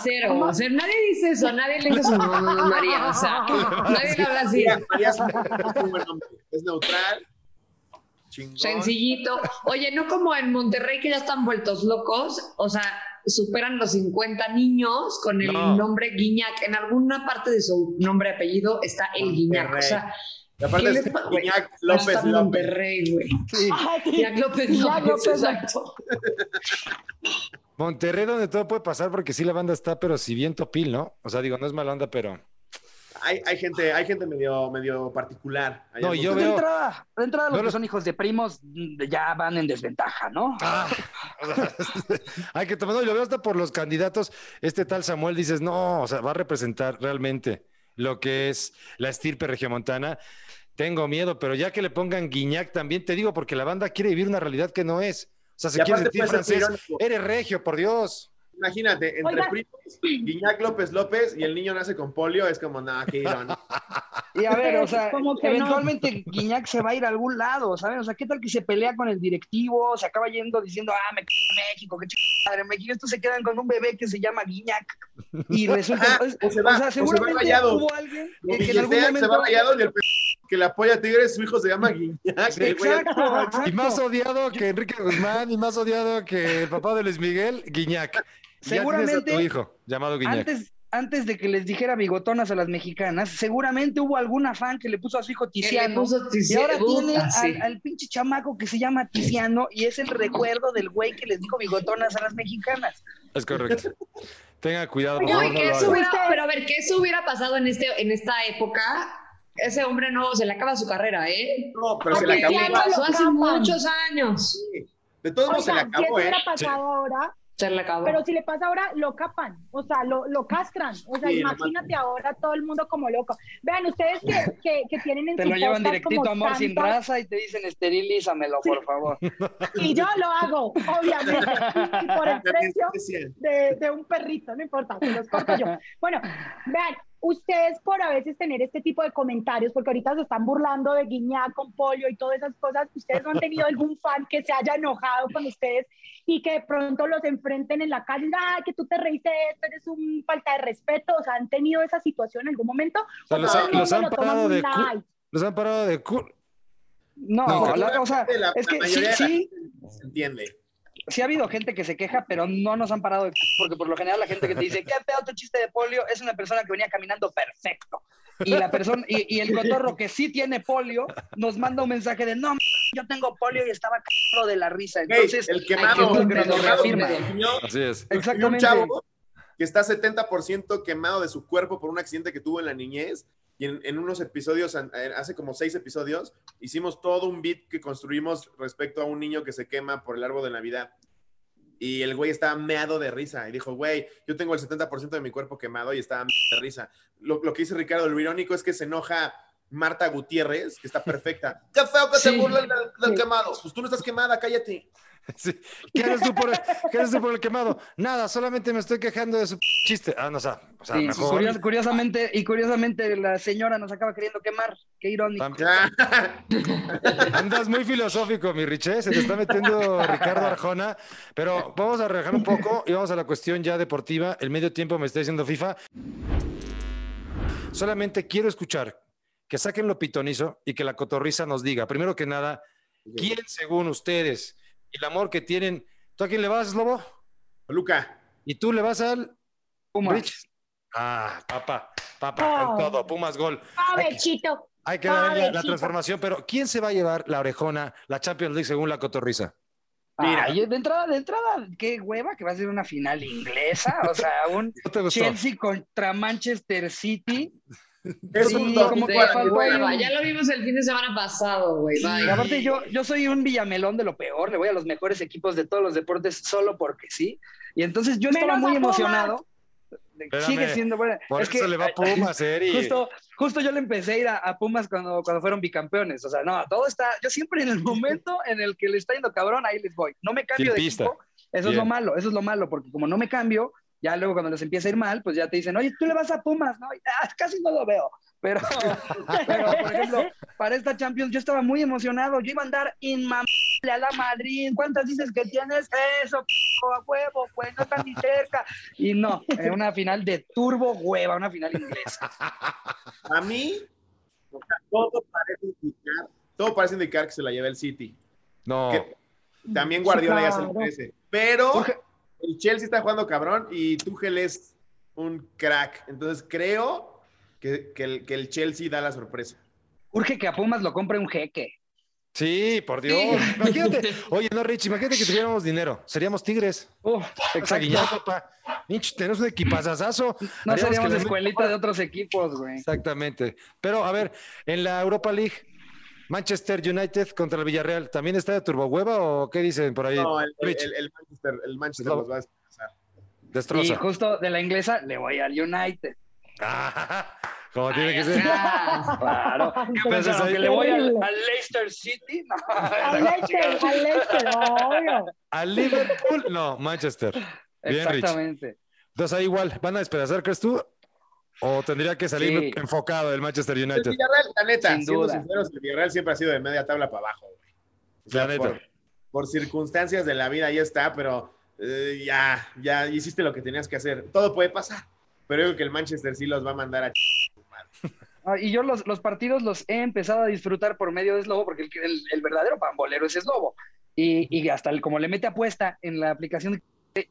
cero. O sea, nadie dice eso, nadie le dice su mamá María. O sea, nadie le habla así. María, María es un buen nombre. Es neutral. Chingón. Sencillito. Oye, no como en Monterrey que ya están vueltos locos. O sea, superan los 50 niños con el No. nombre Guiñac. En alguna parte de su nombre y apellido está el Guiñac. O sea, Y aparte. Iñak López López. Monterrey, güey. Sí. Guiñac Guiñac López, López exacto. Monterrey donde todo puede pasar porque sí la banda está, pero si bien topil, ¿no? O sea, digo, no es mala onda, pero... Hay, hay gente, hay gente medio, medio particular. allá No, yo De veo- entrada, de entrada los Yo que los- son hijos de primos mm, ya van en desventaja, ¿no? Ah, hay que tomar, no, y lo veo hasta por los candidatos. Este tal Samuel dices, no, o sea, va a representar realmente lo que es la estirpe regiomontana. Tengo miedo, pero ya que le pongan Guiñac también, te digo, porque la banda quiere vivir una realidad que no es. O sea, se Y quiere sentir puede ser francés. Eres regio, por Dios. Imagínate, entre Oiga. primos, Guiñac López López y el niño nace con polio, es como, nada, qué irónico. Y a ver, o sea, Como que no. eventualmente Guiñac se va a ir a algún lado, ¿saben? O sea, ¿qué tal que se pelea con el directivo? Se acaba yendo diciendo, ah, me México, qué madre México. Estos se quedan con un bebé que se llama Guiñac. Y resulta, es- o se va, o o sea, se va seguramente rayado. hubo alguien que, que en algún se va rayado y el que le apoya a Tigres, su hijo se llama Guiñac. Exacto, exacto. Y más odiado que Enrique Guzmán y más odiado que el papá de Luis Miguel, Guiñac. Ya tienes a Seguramente, tu hijo llamado Guiñac. Antes, antes de que les dijera bigotonas a las mexicanas, seguramente hubo alguna fan que le puso a su hijo Tiziano. Y ahora tiene sí. al, al pinche chamaco que se llama Tiziano y es el recuerdo del güey que les dijo bigotonas a las mexicanas. Es correcto. Tenga cuidado, por favor, no lo haga. hubiera, pero a ver, que eso hubiera pasado en, este, en esta época, ese hombre no se le acaba su carrera, ¿eh? No, pero se le acabó. ya pasó hace muchos años. De todos modos se le acabó, eso ¿eh? hubiera pasado ahora, Se le acabó. pero si le pasa ahora, lo capan, o sea, lo, lo castran. O sea, Sí, imagínate ahora todo el mundo como loco. Vean, ustedes que, que, que tienen en Te su lo llevan directito como amor sin raza y te dicen esterilízamelo, por favor. Y yo lo hago, obviamente, y, y por el precio de, de un perrito, no importa, se los corto yo. Bueno, vean, ustedes por a veces tener este tipo de comentarios, porque ahorita se están burlando de Guiñac con polio y todas esas cosas, ¿ustedes no han tenido algún fan que se haya enojado con ustedes y que de pronto los enfrenten en la calle, ay, que tú te reíste de esto, eres un falta de respeto, o sea, ¿han tenido esa situación en algún momento? O sea, ¿O los, han- los lo parado de los han parado de No, No, la- o sea, la- es la que sí, Se entiende. Sí ha habido gente que se queja, pero no nos han parado de porque por lo general la gente que te dice, ¿qué pedo tu chiste de polio? Es una persona que venía caminando perfecto. Y la persona, y, y el cotorro que sí tiene polio, nos manda un mensaje de, no, m- yo tengo polio y estaba cagado de la risa. Entonces, el quemado, que el quemado reafirma. Así es. Exactamente. Un chavo que está 70% quemado de su cuerpo por un accidente que tuvo en la niñez. Y en, en unos episodios, hace como seis episodios, hicimos todo un beat que construimos respecto a un niño que se quema por el árbol de Navidad. Y el güey estaba meado de risa. Y dijo, güey, yo tengo el 70% de mi cuerpo quemado y estaba meado de risa. Lo, lo que dice Ricardo, lo irónico es que se enoja Marta Gutiérrez, que está perfecta. ¡Qué feo que se Sí. burlan del, del Sí. quemado! Pues tú no estás quemada, cállate. Sí. ¿Qué eres tú por el, qué eres tú por el quemado? Nada, solamente me estoy quejando de su chiste. Ah, no, o sea, o sea Sí, mejor. curios- curiosamente, y curiosamente la señora nos acaba queriendo quemar. Qué irónico. Andas muy filosófico, mi Riché. Se te está metiendo Ricardo Arjona. Pero vamos a relajar un poco y vamos a la cuestión ya deportiva. El medio tiempo me está diciendo FIFA. Solamente quiero escuchar que saquen lo pitonizo y que la cotorriza nos diga, primero que nada, ¿quién, según ustedes, el amor que tienen, ¿tú a quién le vas, Lobo? Luca. ¿Y tú le vas al Pumas. Rich? Ah, papá, papá, con todo, Pumas gol. Ah, Hay que-. Hay que ver la, transformación, pero ¿quién se va a llevar la orejona, la Champions League según la cotorriza? Mira. De entrada, de entrada, qué hueva que va a ser una final inglesa. O sea, un. Chelsea contra Manchester City. Es Sí, un como que faltó Ya lo vimos el fin de semana pasado, güey. Bye. aparte, yo, yo soy un villamelón de lo peor, le voy a los mejores equipos de todos los deportes solo porque sí. Y entonces yo estaba Menos muy emocionado. Espérame, Sigue siendo buena. Por es eso que le va a Pumas, Eri. justo, justo yo le empecé a ir a, a Pumas cuando, cuando fueron bicampeones. O sea, no, todo está. Yo siempre en el momento en el que le está yendo cabrón, ahí les voy. No me cambio Sin de pista. equipo. Eso es lo Bien. malo, eso es lo malo, porque como no me cambio, ya luego cuando les empieza a ir mal, pues ya te dicen, oye, tú le vas a Pumas, ¿no? Y, "Ah, casi no lo veo. Pero, pero, por ejemplo, para esta Champions yo estaba muy emocionado. Yo iba a andar inmamable a la Madrid. ¿Cuántas dices que tienes? Eso, p- a huevo, pues no están ni cerca. Y no, era una final de turbo hueva, una final inglesa. A mí, o sea, todo parece indicar, todo parece indicar que se la lleva el City. No. Que también Guardiola ya se lo Claro. merece. Pero Jorge- el Chelsea está jugando cabrón y Tuchel es un crack. Entonces creo que, que el, que el Chelsea da la sorpresa. Urge que a Pumas lo compre un jeque. Sí, por Dios. Imagínate. Oye, no, Rich, imagínate que tuviéramos dinero. Seríamos tigres. Uf, Exacto. Pinche, tenemos un equipazazazo. No Haríamos seríamos escuelita de otros equipos, güey. Exactamente. Pero, a ver, en la Europa League, Manchester United contra el Villarreal, ¿también está de turbohueva o qué dicen por ahí? No, el, el- el Manchester, el Manchester No. los va a desplazar. Y destroza. justo de la inglesa le voy al United. Ah, como tiene que ser. Claro. ¿Qué Entonces pensaron? ¿Que le voy al, al Leicester City? No. Al Leicester, al Leicester, obvio. ¿Al Liverpool? No, Manchester. Bien, Rich. Exactamente. Entonces ahí igual, ¿van a despedazar, crees tú? ¿O tendría que salir Sí. enfocado el Manchester El United? Villarreal, la neta, Sin duda. sinceros, el Villarreal siempre ha sido de media tabla para abajo, güey. O sea, La neta. Por, por circunstancias de la vida ya está, pero eh, ya, ya hiciste lo que tenías que hacer. Todo puede pasar. Pero yo creo que el Manchester sí los va a mandar a... Ah, y yo los, los partidos los he empezado a disfrutar por medio de Slobo, porque el, el- el verdadero pambolero es Slobo. Y, y hasta el, como le mete apuesta en la aplicación,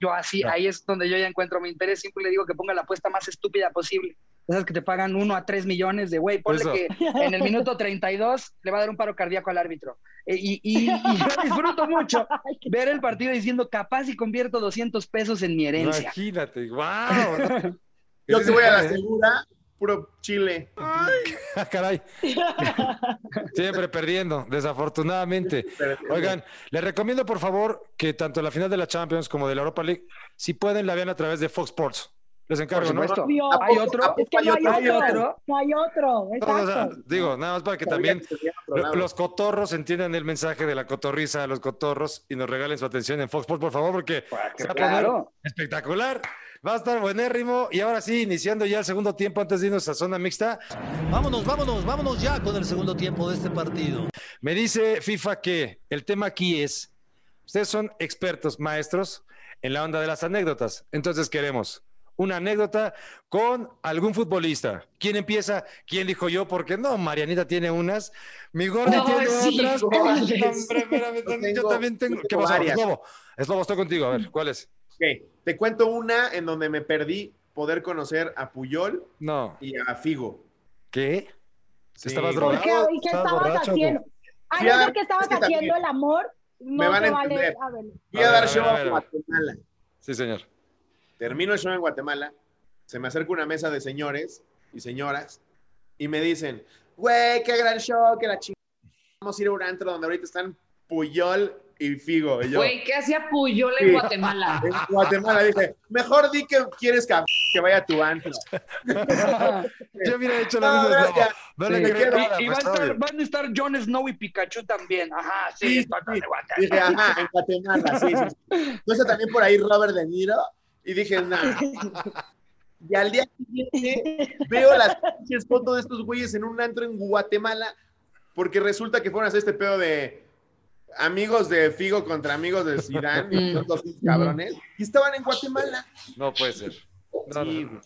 yo así, ahí es donde yo ya encuentro mi interés. Siempre le digo que ponga la apuesta más estúpida posible. Esas que te pagan uno a tres millones de, güey, ponle Eso. que en el minuto 32 le va a dar un paro cardíaco al árbitro. Eh, y, y- y yo disfruto mucho ver el partido diciendo, capaz y convierto 200 pesos en mi herencia. Imagínate, wow. Yo que voy a la segura, puro Chile. Caray. Siempre perdiendo, desafortunadamente. Oigan, les recomiendo por favor que tanto la final de la Champions como de la Europa League, si pueden, la vean a través de Fox Sports. Les encargo, ¿no? ¿Hay otro? Es que no hay ¿Hay otro. otro? No hay otro. No, o sea, Exacto. digo, nada más para que también lo- los cotorros entiendan el mensaje de la cotorriza a los cotorros y nos regalen su atención en Fox Sports, por favor, porque se va a poner Claro. espectacular. Va a estar buenérrimo. Y ahora sí, iniciando ya el segundo tiempo antes de irnos a zona mixta. Vámonos, vámonos, vámonos ya con el segundo tiempo de este partido. Me dice FIFA que el tema aquí es, ustedes son expertos, maestros en la onda de las anécdotas. Entonces queremos una anécdota con algún futbolista. ¿Quién empieza? ¿Quién dijo yo? Porque no, Marianita tiene unas, mi gorda No, tiene sí, otras. Yo también tengo. ¿Qué pasó? varias. Slobo, Slobo, estoy contigo. A ver, ¿cuál es? Te cuento una en donde me perdí poder conocer a Puyol No. y a Figo. ¿Qué? Sí. ¿Estabas ¿Por drogado? qué? ¿Y qué ¿Estabas estabas borracho o haciendo? A no ser que estabas es que haciendo también- el amor, no Me van a te vale. entender. A ver. Fui a, A dar ver, a show ver, a. Guatemala. Sí, señor. Termino el show en Guatemala. Se me acerca una mesa de señores y señoras y me dicen, güey, qué gran show, que la chingada. Vamos a ir a un antro donde ahorita están Puyol y Figo. Y yo, Güey, ¿qué hacía Puyol en Sí. Guatemala? en Guatemala dije, mejor di que quieres que, que vaya a tu antro. Yo hubiera hecho lo No, mismo. Sí. Y- Y, y pues, van, a estar, van a estar Jon Snow y Pikachu también. Ajá, sí, Sí, sí. de Guatemala. Dije, ajá, en Guatemala, sí, sí. sí. Entonces también por ahí Robert De Niro y dije, nada. Y al día siguiente veo las pinches fotos de estos güeyes en un antro en Guatemala porque resulta que fueron a hacer este pedo de amigos de Figo contra amigos de Zidane, Mm. son dos cabrones, y estaban en Guatemala. No puede ser. No, Sí. no, no.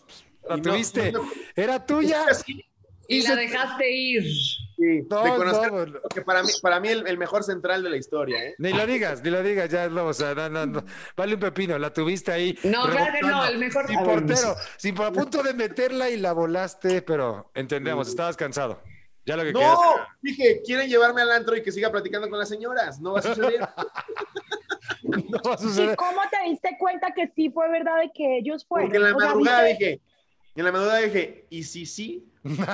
La Y no- tuviste. no- Era tuya. Sí, Y la dejaste ir. sí, No, de conocer, no, no. porque para mí, para mí el, el mejor central de la historia, ¿eh? Ni lo digas, ni lo digas, ya no, o sea, no, no, no. Vale un pepino, la tuviste ahí. No, claro que no, el mejor- Sin portero, sin por a punto de meterla y la volaste, pero entendemos, estabas cansado. Ya lo que quieras. No, dije, quieren llevarme al antro y que siga platicando con las señoras. No va a suceder. No va a ¿Y suceder. cómo te diste cuenta que sí fue verdad de que ellos fueron? Porque en la O sea, madrugada dije, en la madrugada dije, ¿y si sí?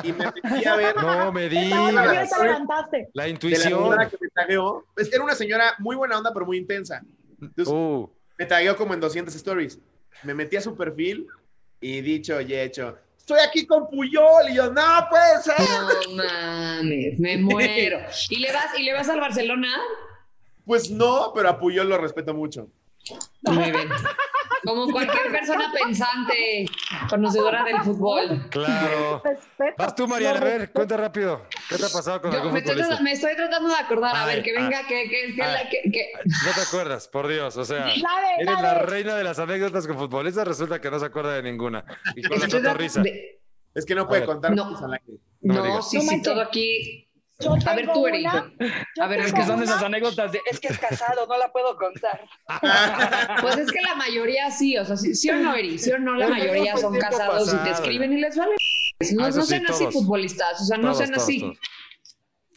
Y me metí a ver No me digas. La de la intuición. señora que me tagueó. Pues era una señora muy buena onda, pero muy intensa. Entonces, Uh, me tagueó como en 200 stories. Me metí a su perfil y dicho y hecho, estoy aquí con Puyol. Y yo, no puede ser. No mames, me muero. ¿Y le vas, y le vas al Barcelona? Pues no, pero a Puyol lo respeto mucho. Muy bien. Como cualquier persona pensante, conocedora del fútbol. Claro. Respeto. Vas tú, Mariana, a ver, cuenta rápido. ¿Qué te ha pasado con Yo algún me estoy, futbolista? tratando, me estoy tratando de acordar, a ver, que venga, que, que, la- que- que- No te acuerdas, por Dios. O sea, La de- eres la la de- reina de las anécdotas con futbolistas, resulta que no se acuerda de ninguna. Y con la de- Es que no puede contar No. cosas al aire. No No, sí, sí, todo aquí. Yo A ver, tengo tú, A ver, Es tengo que son una- esas anécdotas de, es que es casado, no la puedo contar. Pues es que la mayoría sí, o sea, sí, sí o no, sí o no, la Pero mayoría son casados y te escriben y les vale. No, Ah, no sí, sean así todos. futbolistas, o sea, no Todos, sean todos, así. todos.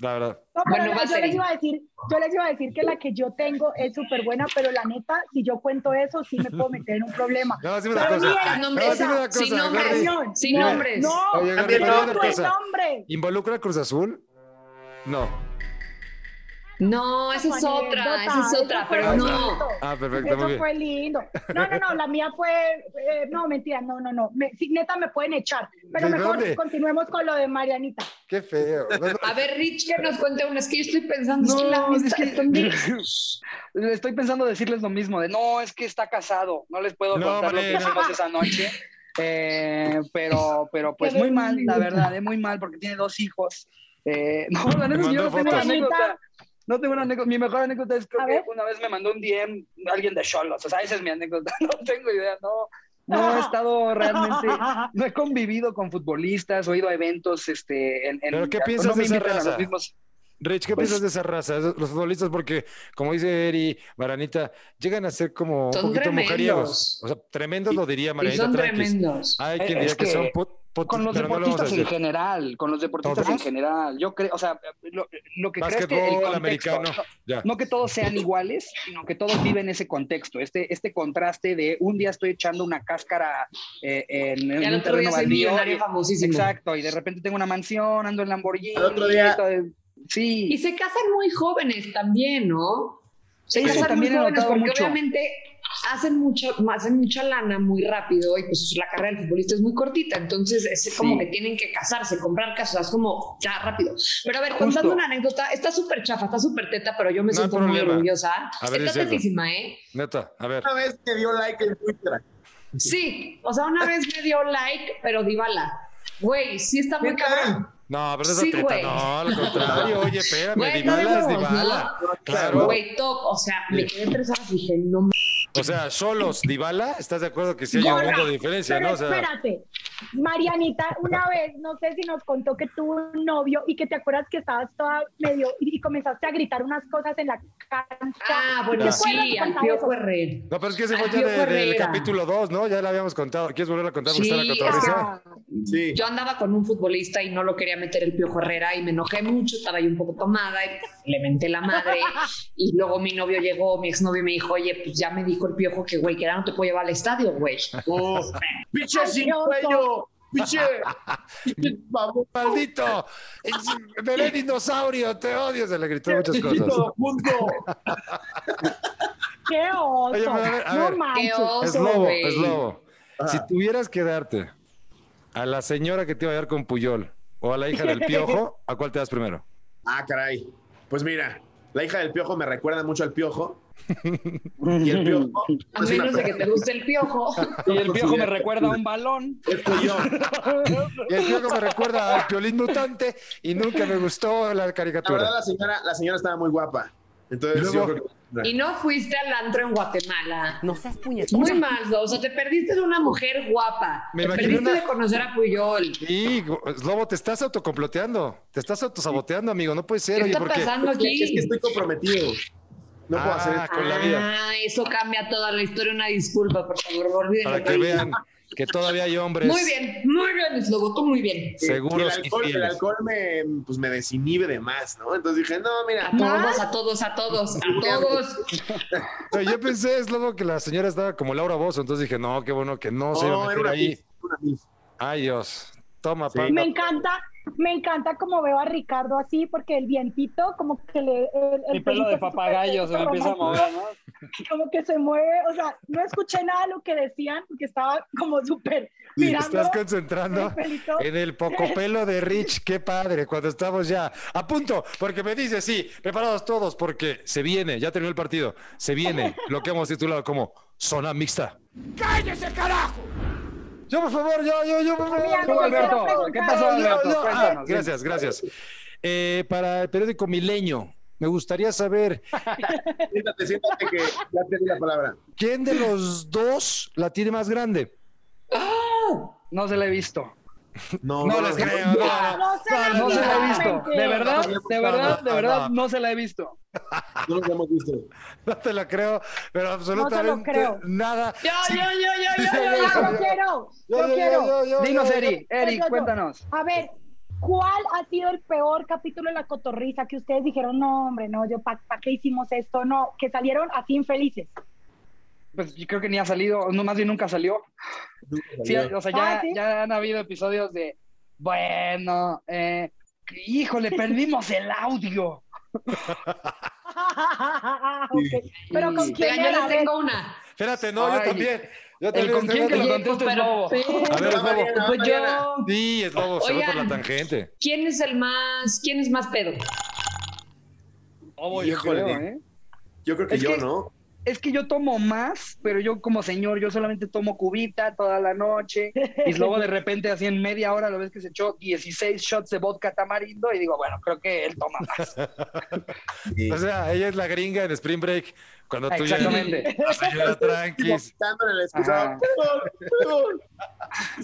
La verdad. No, pero Bueno, yo les iba a decir, yo les iba a decir que la que yo tengo es súper buena, pero la neta, si yo cuento eso, sí me puedo meter en un problema. No, dime una Pero cosa. No, nombres, una sin nombres, sin no, nombres. No, no, no es cosa. No. No, esa es otra, esa es otra, pero no. Ah, perfecto, Eso fue lindo. No, no, no, la mía fue, eh, no, mentira, no, no, no. Me, sí, neta me pueden echar, pero ¿De mejor dónde? continuemos con lo de Marianita. Qué feo. No, no. A ver, Rich, que nos cuente una. Es que yo estoy pensando, es que la No, es que- Le Estoy pensando decirles lo mismo, de no, es que está casado, no les puedo No, contar lo que no. hicimos esa noche. Eh, pero, pero pues muy mal, la verdad, es muy mal porque tiene dos hijos. Eh, no, la neta es que yo no tengo una fotos. anécdota. No tengo una anécdota. Mi mejor anécdota es creo que una vez me mandó un DM alguien de Cholos. O sea, esa es mi anécdota. No tengo idea, no. No he estado realmente, no he convivido con futbolistas, o he ido a eventos, este, en, en- ¿Pero qué piensas no me de esa a raza? los mismos. Rich, ¿qué Pues- piensas de esa raza? Los futbolistas, porque, como dice Eri, Maranita, llegan a ser como un Son poquito tremendos. mujeriegos. O sea, tremendos lo diría Y Maranita son tranquis. tremendos. Hay quien Es diría que, que son Con los no lo deportistas en general, con los deportistas ¿Todos? en general. Yo creo, o sea, lo, lo que creo es que el contexto, americano. Ya. no que todos sean iguales, sino que todos viven ese contexto, este, este contraste de un día estoy echando una cáscara eh, en, en un terreno baldío. millonario y- famosísimo. Exacto, y de repente tengo una mansión, ando en Lamborghini. Al otro día- y todo el- Y sí, se casan muy jóvenes también, ¿no? Se sí, también he muy jóvenes porque mucho. obviamente hacen mucho, hacen mucha lana muy rápido y pues la carrera del futbolista es muy cortita, entonces es como Sí. que tienen que casarse, comprar casas, como ya rápido. Pero a ver, Justo. contando una anécdota, está súper chafa, está súper teta, pero yo me No siento muy orgullosa. A ver, está es tetísima, ¿eh? Neta, a ver. Una vez que dio like en Twitter. Sí, o sea, una vez me dio like, pero divala. Güey, sí está muy cabrón. No, pero Sí, teta, no, al contrario. Oye, espérame, Güey, Dybala no es Dybala. Claro. Güey, top, o sea, me quedé tres horas y dije, no O sea, solos, Dybala, ¿estás de acuerdo que sí hay un mundo de diferencia, Pero no? O sea, espérate, Marianita, una vez, no sé si nos contó que tuvo un novio y que te acuerdas que estabas toda medio y, y comenzaste a gritar unas cosas en la cancha. Ah, bueno, ¿Te sí, al Piojo? Herrera. no, pero es que ese fue ya de- del capítulo 2, ¿no? Ya la habíamos contado. ¿Quieres volver a contar? Sí, la. Sí. Yo andaba con un futbolista y no lo quería meter el Piojo Herrera y me enojé mucho, estaba yo un poco tomada y pues, le menté la madre. Y luego mi novio llegó, mi exnovio me dijo, oye, pues ya me dijo el Piojo que, güey, que ahora no te puedo llevar al estadio, güey. Oh, ¡Pinche sin cuello! Babón, ¡Maldito! ¡Bebé dinosaurio! ¡Te odio! Se le gritó muchas cosas. junto! ¡Qué oso! Oye, a ver, a no ver. Qué manches. oso, Es lobo, es lobo. Ajá. Si tuvieras que darte a la señora que te iba a dar con Puyol o a la hija del piojo, ¿a cuál te das primero? Ah, caray. Pues mira, la hija del piojo me recuerda mucho al piojo. Y el piojo. A menos de que te guste el Piojo. Y el viejo me recuerda a un balón. Y el piojo me recuerda al piolín mutante y nunca me gustó la La verdad, caricatura. la señora, la señora estaba muy guapa. Entonces, ¿Y yo luego? creo que- Y no fuiste al antro en Guatemala. No seas puñetón. Muy mal, o sea, te perdiste de una mujer guapa. Me te perdiste una- de conocer a Puyol. Y, Lobo, te estás autocomploteando. Te estás autosaboteando, amigo. No puede ser. ¿Qué Oye, está porque pasando Es que, es que aquí? estoy comprometido. No puedo Ah, hacer esto. con la vida. Ah, eso cambia toda la historia. Una disculpa, por favor, olvídenlo. para que vean que todavía hay hombres Muy bien, muy bien, Slobo, tú muy bien. El seguros y alcohol, el alcohol me, pues, me desinhibe de más, ¿no? Entonces dije, no, mira, A todos, a todos, a todos, a todos. Yo pensé, es lobo, que la señora estaba como Laura Bozo. Entonces dije, no, qué bueno que no se iba a no, era meter una ahí. milf. Ay, Dios. Toma, Sí. Me encanta, Me encanta como veo a Ricardo así, porque el vientito, como que le. El, el Mi pelo pelito de papagayo se me súper empieza a mover, ¿no? Como que se mueve. O sea, no escuché nada de lo que decían, porque estaba como súper mirando. estás concentrando el en el poco pelo de Rich. Qué padre, cuando estamos ya a punto, porque me dice, sí, preparados todos, porque se viene, ya terminó el partido, se viene lo que hemos titulado como zona mixta. ¡Cállese, carajo! Yo, por favor, yo, yo, yo, por favor. Alberto, ¿qué pasó. Alberto? Yo, yo, ah, gracias, gracias. Eh, para el periódico Milenio, me gustaría saber Siéntate, siéntate que ya te di la palabra. quién de los dos la tiene más grande. No se la he visto. No, No no, les no, creo, no. no, No se la No se la he visto. De verdad, de verdad, de No, verdad, no. se la he visto. No nos hemos visto. No te lo creo, pero absolutamente creo. nada. Yo, yo, yo, yo, yo, yo, yo. yo quiero, Yo, yo yo, quiero. yo, yo, Dinos, yo, Eri, yo, Eri, yo. cuéntanos. A ver, ¿cuál ha sido el peor capítulo de la cotorriza que ustedes dijeron, no, hombre, no, yo, ¿para qué hicimos esto? No, que salieron así infelices. Pues yo creo que ni ha salido, no, más bien nunca salió. Sí, o sea, ya, Ah, ¿sí? ya han habido episodios de, bueno, eh, híjole, perdimos el audio. Pero con quién Oigan, yo les tengo una. Espérate, no, yo también. Yo El también con quién que lo conteste es Lobo. A ver, es Lobo. Pues yo. Sí, es Lobo, se fue por la tangente. ¿Quién es el más, quién es más pedo? Oh, yo Híjole. creo, ¿eh? Yo creo que Es yo, que- ¿no? Es que yo tomo más, pero yo como señor, yo solamente tomo cubita toda la noche. Y luego de repente, así en media hora, lo ves que se echó 16 shots de vodka tamarindo y digo, bueno, creo que él toma más. Sí. O sea, ella es la gringa en Spring Break. Cuando tú ya Exactamente. la señora tranquis,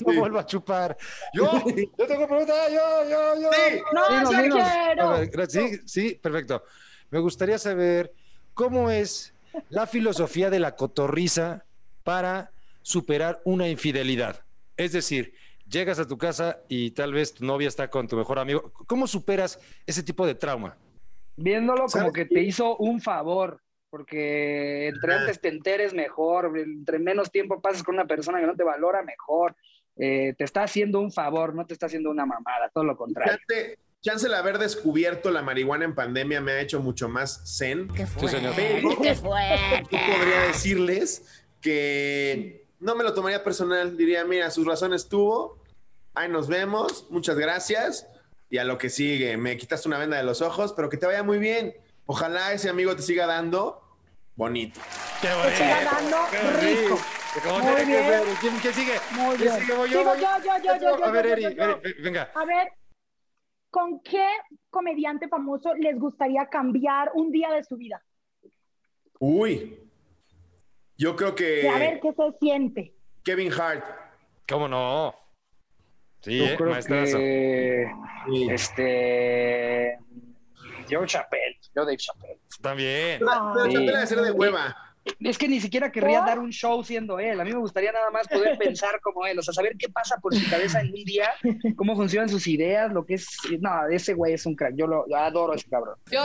no vuelva a chupar. Yo, yo tengo pregunta, yo, yo, yo. Sí. No. A quiero. sí, sí, perfecto. Me gustaría saber cómo es la filosofía de la cotorriza para superar una infidelidad. Es decir, llegas a tu casa y tal vez tu novia está con tu mejor amigo. ¿Cómo superas ese tipo de trauma? Viéndolo como ¿Sabes que te hizo un favor, porque entre antes te enteres mejor, entre menos tiempo pases con una persona que no te valora mejor, eh, te está haciendo un favor, no te está haciendo una mamada, todo lo contrario. Chance, chance el haber descubierto la marihuana en pandemia me ha hecho mucho más zen. Sí, señor. Pero yo podría decirles que no me lo tomaría personal. Diría, mira, sus razones tuvo. Ahí nos vemos. Muchas gracias. Y a lo que sigue, me quitaste una venda de los ojos, pero que te vaya muy bien. Ojalá ese amigo te siga dando bonito. ¡Qué Siga dando rico. Como Muy bien. ¿Quién, quién sigue? Muy ¿Quién bien. sigue? Voy Sigo voy yo, yo, yo, yo, yo, A ver, yo, Eri, yo, yo. Eri, venga. A ver, ¿con qué comediante famoso les gustaría cambiar un día de su vida? Uy. Yo creo Y a ver que qué se siente. Kevin Hart. ¿Cómo no? Sí, Yo eh, creo maestrazo. que Sí. este Joe Chappelle, yo Dave Chappelle. También. Pero Sí. Chappelle debe ser de hueva. Es que ni siquiera querría ¿Por? dar un show siendo él. A mí me gustaría nada más poder pensar como él, o sea, saber qué pasa por su cabeza en un día, cómo funcionan sus ideas, lo que es. No, ese güey es un crack. Yo lo yo adoro a ese cabrón. Yo.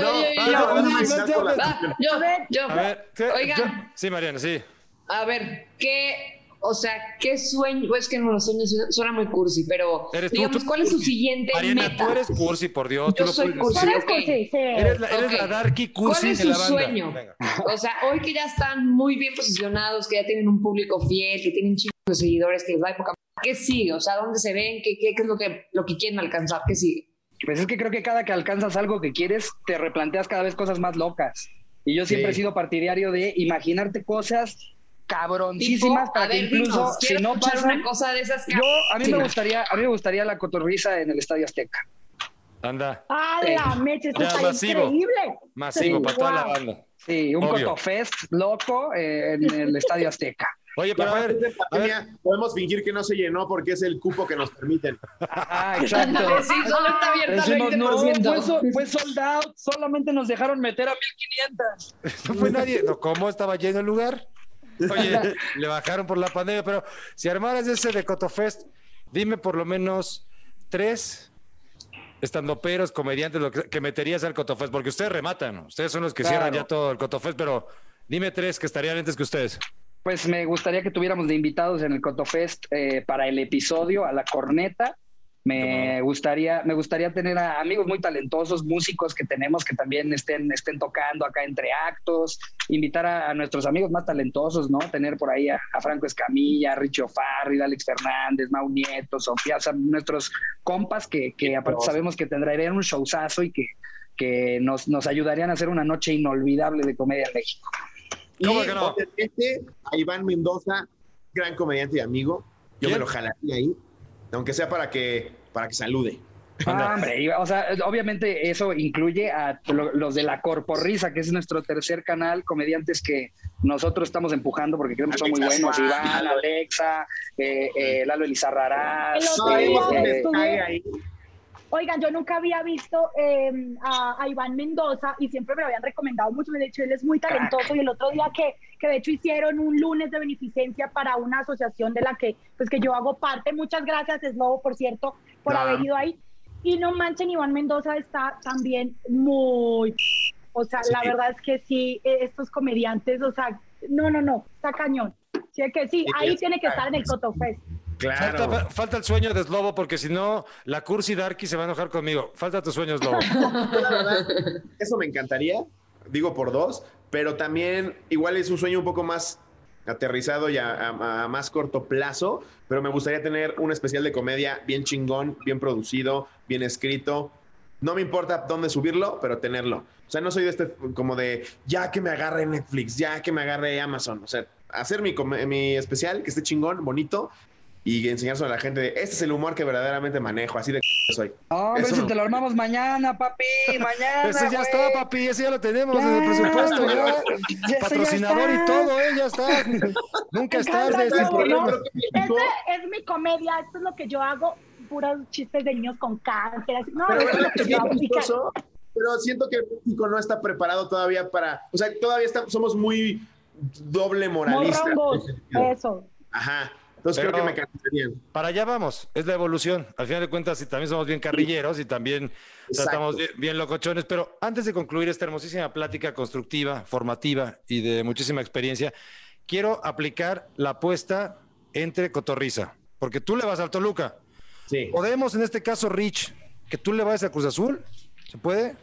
Yo- sí, Mariana, sí. A ver, ¿qué, o sea, qué sueño? Es que no los sueños suena- muy cursi, pero Eres tú, digamos, tú- ¿cuál es su siguiente Mariana, meta? tú eres cursi, por Dios. tú Yo lo soy puedes cursi. decir. ¿Sabes ok. qué? Sí, sí. Eres la, eres Ok. la darky cursi ¿Cuál es de su la banda. sueño? Venga. O sea, hoy que ya están muy bien posicionados, que ya tienen un público fiel, que tienen chingos de seguidores, que les da época. ¿Qué sigue? O sea, ¿dónde se ven? ¿Qué, qué, qué es lo que, lo que quieren alcanzar? ¿Qué sigue? Pues es que creo que cada que alcanzas algo que quieres, te replanteas cada vez cosas más locas. Y yo siempre Sí. he sido partidario de imaginarte cosas cabroncísimas Tipo, para a que ver, incluso dinos, si no pasan, una cosa de esas yo a mí me gustaría a mí me gustaría la cotorriza en el Estadio Azteca. Anda, ¡Ah, la mecha! Esto Ya, está masivo. increíble. masivo Sí, para toda la banda. Sí, un Obvio. cotofest loco eh, en el Estadio Azteca. Oye, pero a ver, a podemos fingir que no se llenó porque es el cupo que nos permiten. Ah, exacto. Sí, solo está abierta al Decimos, no, 20%. fue, so- fue sold out, solamente nos dejaron meter a 1500. no fue nadie. No, ¿Cómo estaba lleno el lugar? Oye, le bajaron por la pandemia, pero si armaras ese de Cotofest, dime por lo menos tres estandoperos, comediantes, lo que, que meterías al Cotofest, porque ustedes rematan, ustedes son los que Claro. cierran ya todo el Cotofest, pero dime tres que estarían antes que ustedes. Pues me gustaría que tuviéramos de invitados en el Cotofest eh, para el episodio a la corneta, Me gustaría, me gustaría tener a amigos muy talentosos, músicos que tenemos que también estén, estén tocando acá entre actos, invitar a, nuestros amigos más talentosos, ¿no? Tener por ahí a, Franco Escamilla, a Richo Farri, Alex Fernández, Mau Nieto, Sofía, o nuestros compas que, que aparte sabemos que tendrían un showzazo y que, que nos, nos ayudarían a hacer una noche inolvidable de comedia en México. ¿Cómo que no? a Iván Mendoza, gran comediante y amigo, yo me lo jalaría ahí aunque sea para que, para que salude. Ah, hombre, o sea, obviamente eso incluye a los de la Corporrisa, que es nuestro tercer canal, comediantes que nosotros estamos empujando porque creemos que son muy buenos. Iván, Alexa, eh, eh, Lalo Elizarrarás. Eh, Oigan, yo nunca había visto em, a, Iván Mendoza y siempre me lo habían recomendado mucho. De hecho, él es muy talentoso y el otro día que, que de hecho hicieron un lunes de beneficencia para una asociación de la que, pues, que yo hago parte. Muchas gracias, Slobo, por cierto, por haber ido ahí. Y no manchen, Iván Mendoza está también muy... O sea, la verdad es que sí, e, estos comediantes, o sea, no, no, no, está cañón. Sí, que sí, ahí tiene que estar en el Cotofest. Falta, el sueño de Slobo, porque si no, la cursi Darky se va a enojar conmigo. Falta tu sueño, Slobo. eso me encantaría, digo por dos, pero también igual es un sueño un poco más aterrizado y a, más corto plazo, pero me gustaría tener un especial de comedia bien chingón, bien producido, bien escrito. No me importa dónde subirlo, pero tenerlo. O sea, no soy de este como de ya que me agarre Netflix, ya que me agarre Amazon. O sea, hacer mi, mi especial que esté chingón, bonito y enseñárselo a la gente de este es el humor que verdaderamente manejo, así de soy. Pero si te lo armamos mañana, papi, mañana. ese ya está, papi, ese ya lo tenemos en el presupuesto, ya. Patrocinador y todo, ¿eh? Ya está. Nunca es tarde, sin problema. Es mi comedia, esto es lo que yo hago, puros chistes de niños con cáncer. No, pero, es lo que yo hago. Pero siento que México no está preparado todavía para, o sea, todavía somos muy doble moralistas. Eso. Ajá. Entonces creo que me bien. Para allá vamos, es la evolución. Al final de cuentas, si también somos bien carrilleros y también estamos bien, locochones. Pero antes de concluir esta hermosísima plática constructiva, formativa y de muchísima experiencia, quiero aplicar la apuesta entre Cotorriza, porque tú le vas al Toluca. Sí. Podemos, en este caso, Rich, que tú le vayas a Cruz Azul. ¿Se puede?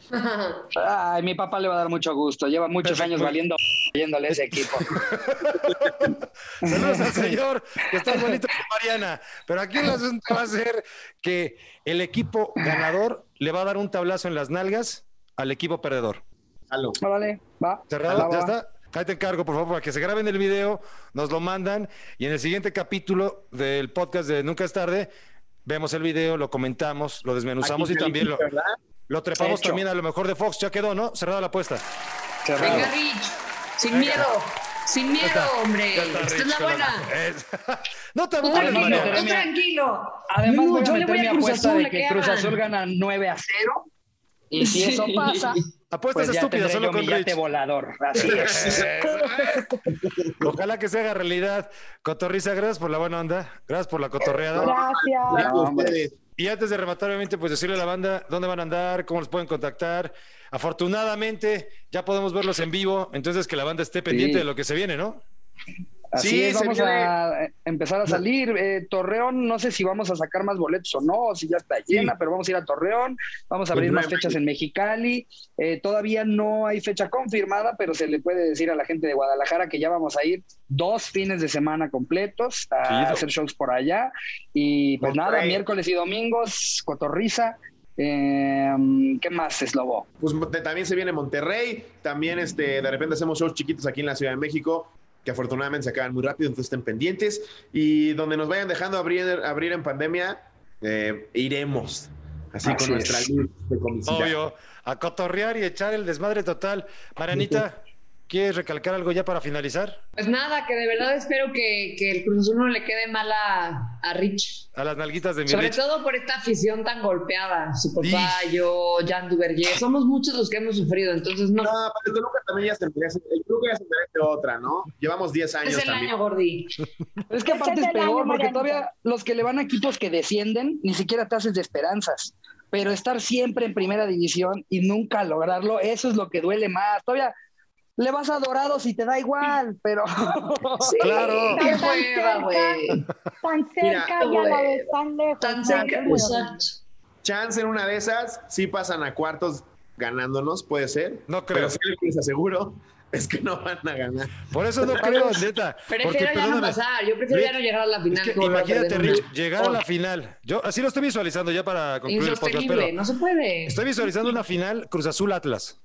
Ay, mi papá le va a dar mucho gusto. Lleva muchos años valiendo yéndole ese equipo. Saludos al señor, que está bonito con Mariana. Pero aquí el asunto va a ser que el equipo ganador le va a dar un tablazo en las nalgas al equipo perdedor. Aló. Vale, va. ¿Cerrado? ¿Ya está? Ahí te encargo, por favor, para que se graben el video, nos lo mandan y en el siguiente capítulo del podcast de Nunca es tarde, vemos el video, lo comentamos, lo desmenuzamos y también lo, lo trepamos también a lo mejor de Fox. Ya quedó, ¿no? Cerrada la apuesta. Venga, Rich. Sin miedo. Sin miedo, hombre. Esta es la buena. no te tú tranquilo, tú tranquilo. Además, voy a yo le voy a Cruz Azul, de que Cruz Azul gana 9 a 0. Y si eso pasa, Apuestas pues estúpidas solo con Rich. volador. Así es. Ojalá que se haga realidad. Cotorriza, gracias por la buena onda. Gracias por la cotorreada. Gracias. Y antes de rematar, obviamente, pues decirle a la banda dónde van a andar, cómo los pueden contactar. Afortunadamente, ya podemos verlos en vivo, entonces que la banda esté pendiente de lo que se viene, ¿no? Así sí, es, vamos a empezar a salir. Eh, Torreón, no sé si vamos a sacar más boletos o no, si ya está llena, pero vamos a ir a Torreón, vamos a abrir más fechas en Mexicali. Eh, todavía no hay fecha confirmada, pero se le puede decir a la gente de Guadalajara que ya vamos a ir dos fines de semana completos a hacer shows por allá. Y pues nada, miércoles y domingos, Cotorriza, Em, ¿Qué más es Lobo? Pues también se viene Monterrey, también este, de repente hacemos shows chiquitos aquí en la Ciudad de México, que afortunadamente se acaban muy rápido, entonces estén pendientes. Y donde nos vayan dejando abrir, abrir en pandemia, eh, iremos. Así, con nuestra luz de Obvio, a cotorrear y echar el desmadre total. Marianita. ¿Quieres recalcar algo ya para finalizar? Pues nada, que de verdad espero que, que el Cruz Azul no le quede mal a, a, Rich. A las nalguitas de mi Sobre todo por esta afición tan golpeada. Su papá, yo, Jan Duverger. Somos muchos los que hemos sufrido, entonces no. No, pero el Toluca también ya se merece. El Toluca ya se merece otra, ¿no? Llevamos 10 años. Es el año, Gordi. es que aparte es, es peor, porque todavía los que le van a equipos que descienden, ni siquiera te haces de esperanzas pero estar siempre en primera división y nunca lograrlo, eso es lo que duele más. Todavía le vas a Dorados y te da igual, pero Sí, Claro. Qué Tan hueva, cerca. güey. Tan cerca Mira, y a la vez tan lejos. Tan cerca. Chance en una de esas, sí pasan a cuartos ganándonos, puede ser. No creo. Pero sí les aseguro es que no van a ganar. Por eso no creo, neta. Porque, Prefiero ya no pasar. Yo prefiero ya no llegar a la final. que imagínate, una. Rich, llegar a la final. Yo así lo estoy visualizando ya para concluir el podcast, pero no se puede. estoy visualizando una final Cruz Azul Atlas.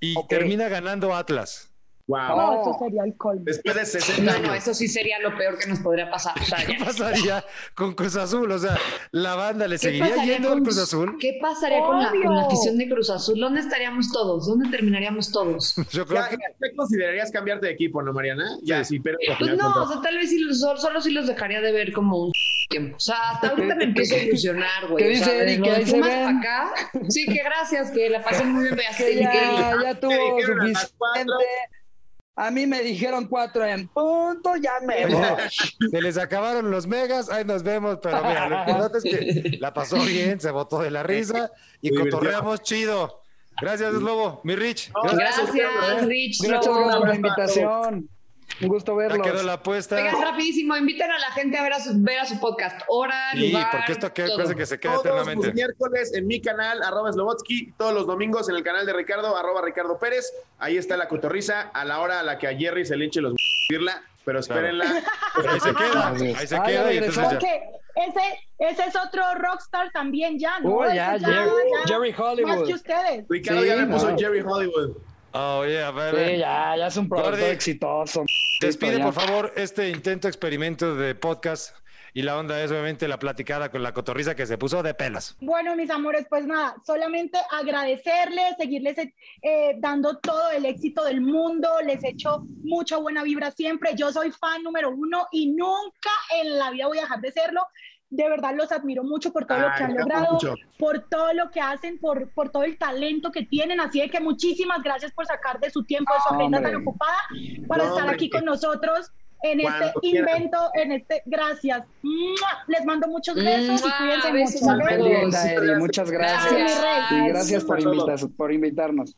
Y termina ganando Atlas. Wow. No, eso sería el colmo. Después de 60 No, años. no, eso sí sería lo peor que nos podría pasar. ¿Qué pasaría con Cruz Azul? O sea, la banda le ¿Qué seguiría yendo al con- Cruz Azul. ¿Qué pasaría con la, con la afición de Cruz Azul? ¿Dónde estaríamos todos? ¿Dónde terminaríamos todos? Yo creo Ya, que ya considerarías cambiarte de equipo, ¿no, Mariana? Ya, sí, pero. Pues no, o sea, tal vez sí, los- solo, solo sí los dejaría de ver como un tiempo. O sea, hasta ahorita me empiezo a ilusionar, güey. ¿Qué dice Eric? lo Que de ahí se Pumas ven. pa' acá. Sí, que gracias, que la pasé muy bien. que ya, ya tuvo suficiente. A mí me dijeron cuatro en punto, ya me voy. se les acabaron los megas, ahí nos vemos, pero mira, lo importante es que la pasó bien, se botó de la risa y divirtió. cotorreamos chido. Gracias, Lobo, mi Rich. Gracias, Gracias, Rich. Muchas Lobo. gracias por la invitación. Un gusto Ya verlos. quedó la apuesta. Oigan, rapidísimo, inviten a la gente a ver a su, ver a su podcast. Hora, Sí, lugar, porque esto que, parece que se queda Todos eternamente. los miércoles en mi canal, arroba Slobotsky, todos los domingos en el canal de Ricardo, arroba Ricardo Pérez. Ahí está la cotorriza a la hora a la que a Jerry se le hinche los pero espérenla. Ahí se queda, ahí se ya queda y entonces ya. Ese, ese es otro rockstar también ya, ¿no? Oh, ya, ya, Jerry, ya, Jerry Más Hollywood. que ustedes. Ricardo Sí, ya me puso no. Jerry Hollywood. Oh, yeah, Sí, baby. ya, ya es un productor Gordy, exitoso. Despide, por favor, este intento experimento de podcast. Y la onda es obviamente la platicada con la cotorriza que se puso de pelas. Bueno, mis amores, pues nada, solamente agradecerles, seguirles eh, dando todo el éxito del mundo, les echo mucha buena vibra siempre. Yo soy fan número uno y nunca en la vida voy a dejar de serlo. De verdad los admiro mucho por todo lo que Ay, han logrado, mucho. por todo lo que hacen, por, por todo el talento que tienen. Así de que muchísimas gracias por sacar de su tiempo, de su agenda tan ocupada, para No, estar hombre. aquí con nosotros en este Cuando quieran. invento, en este. Gracias. ¡Mua! Les mando muchos besos y ¡Mua! cuídense Besos mucho. Eri, muchas gracias. Gracias. Y gracias por, invitar- por invitarnos.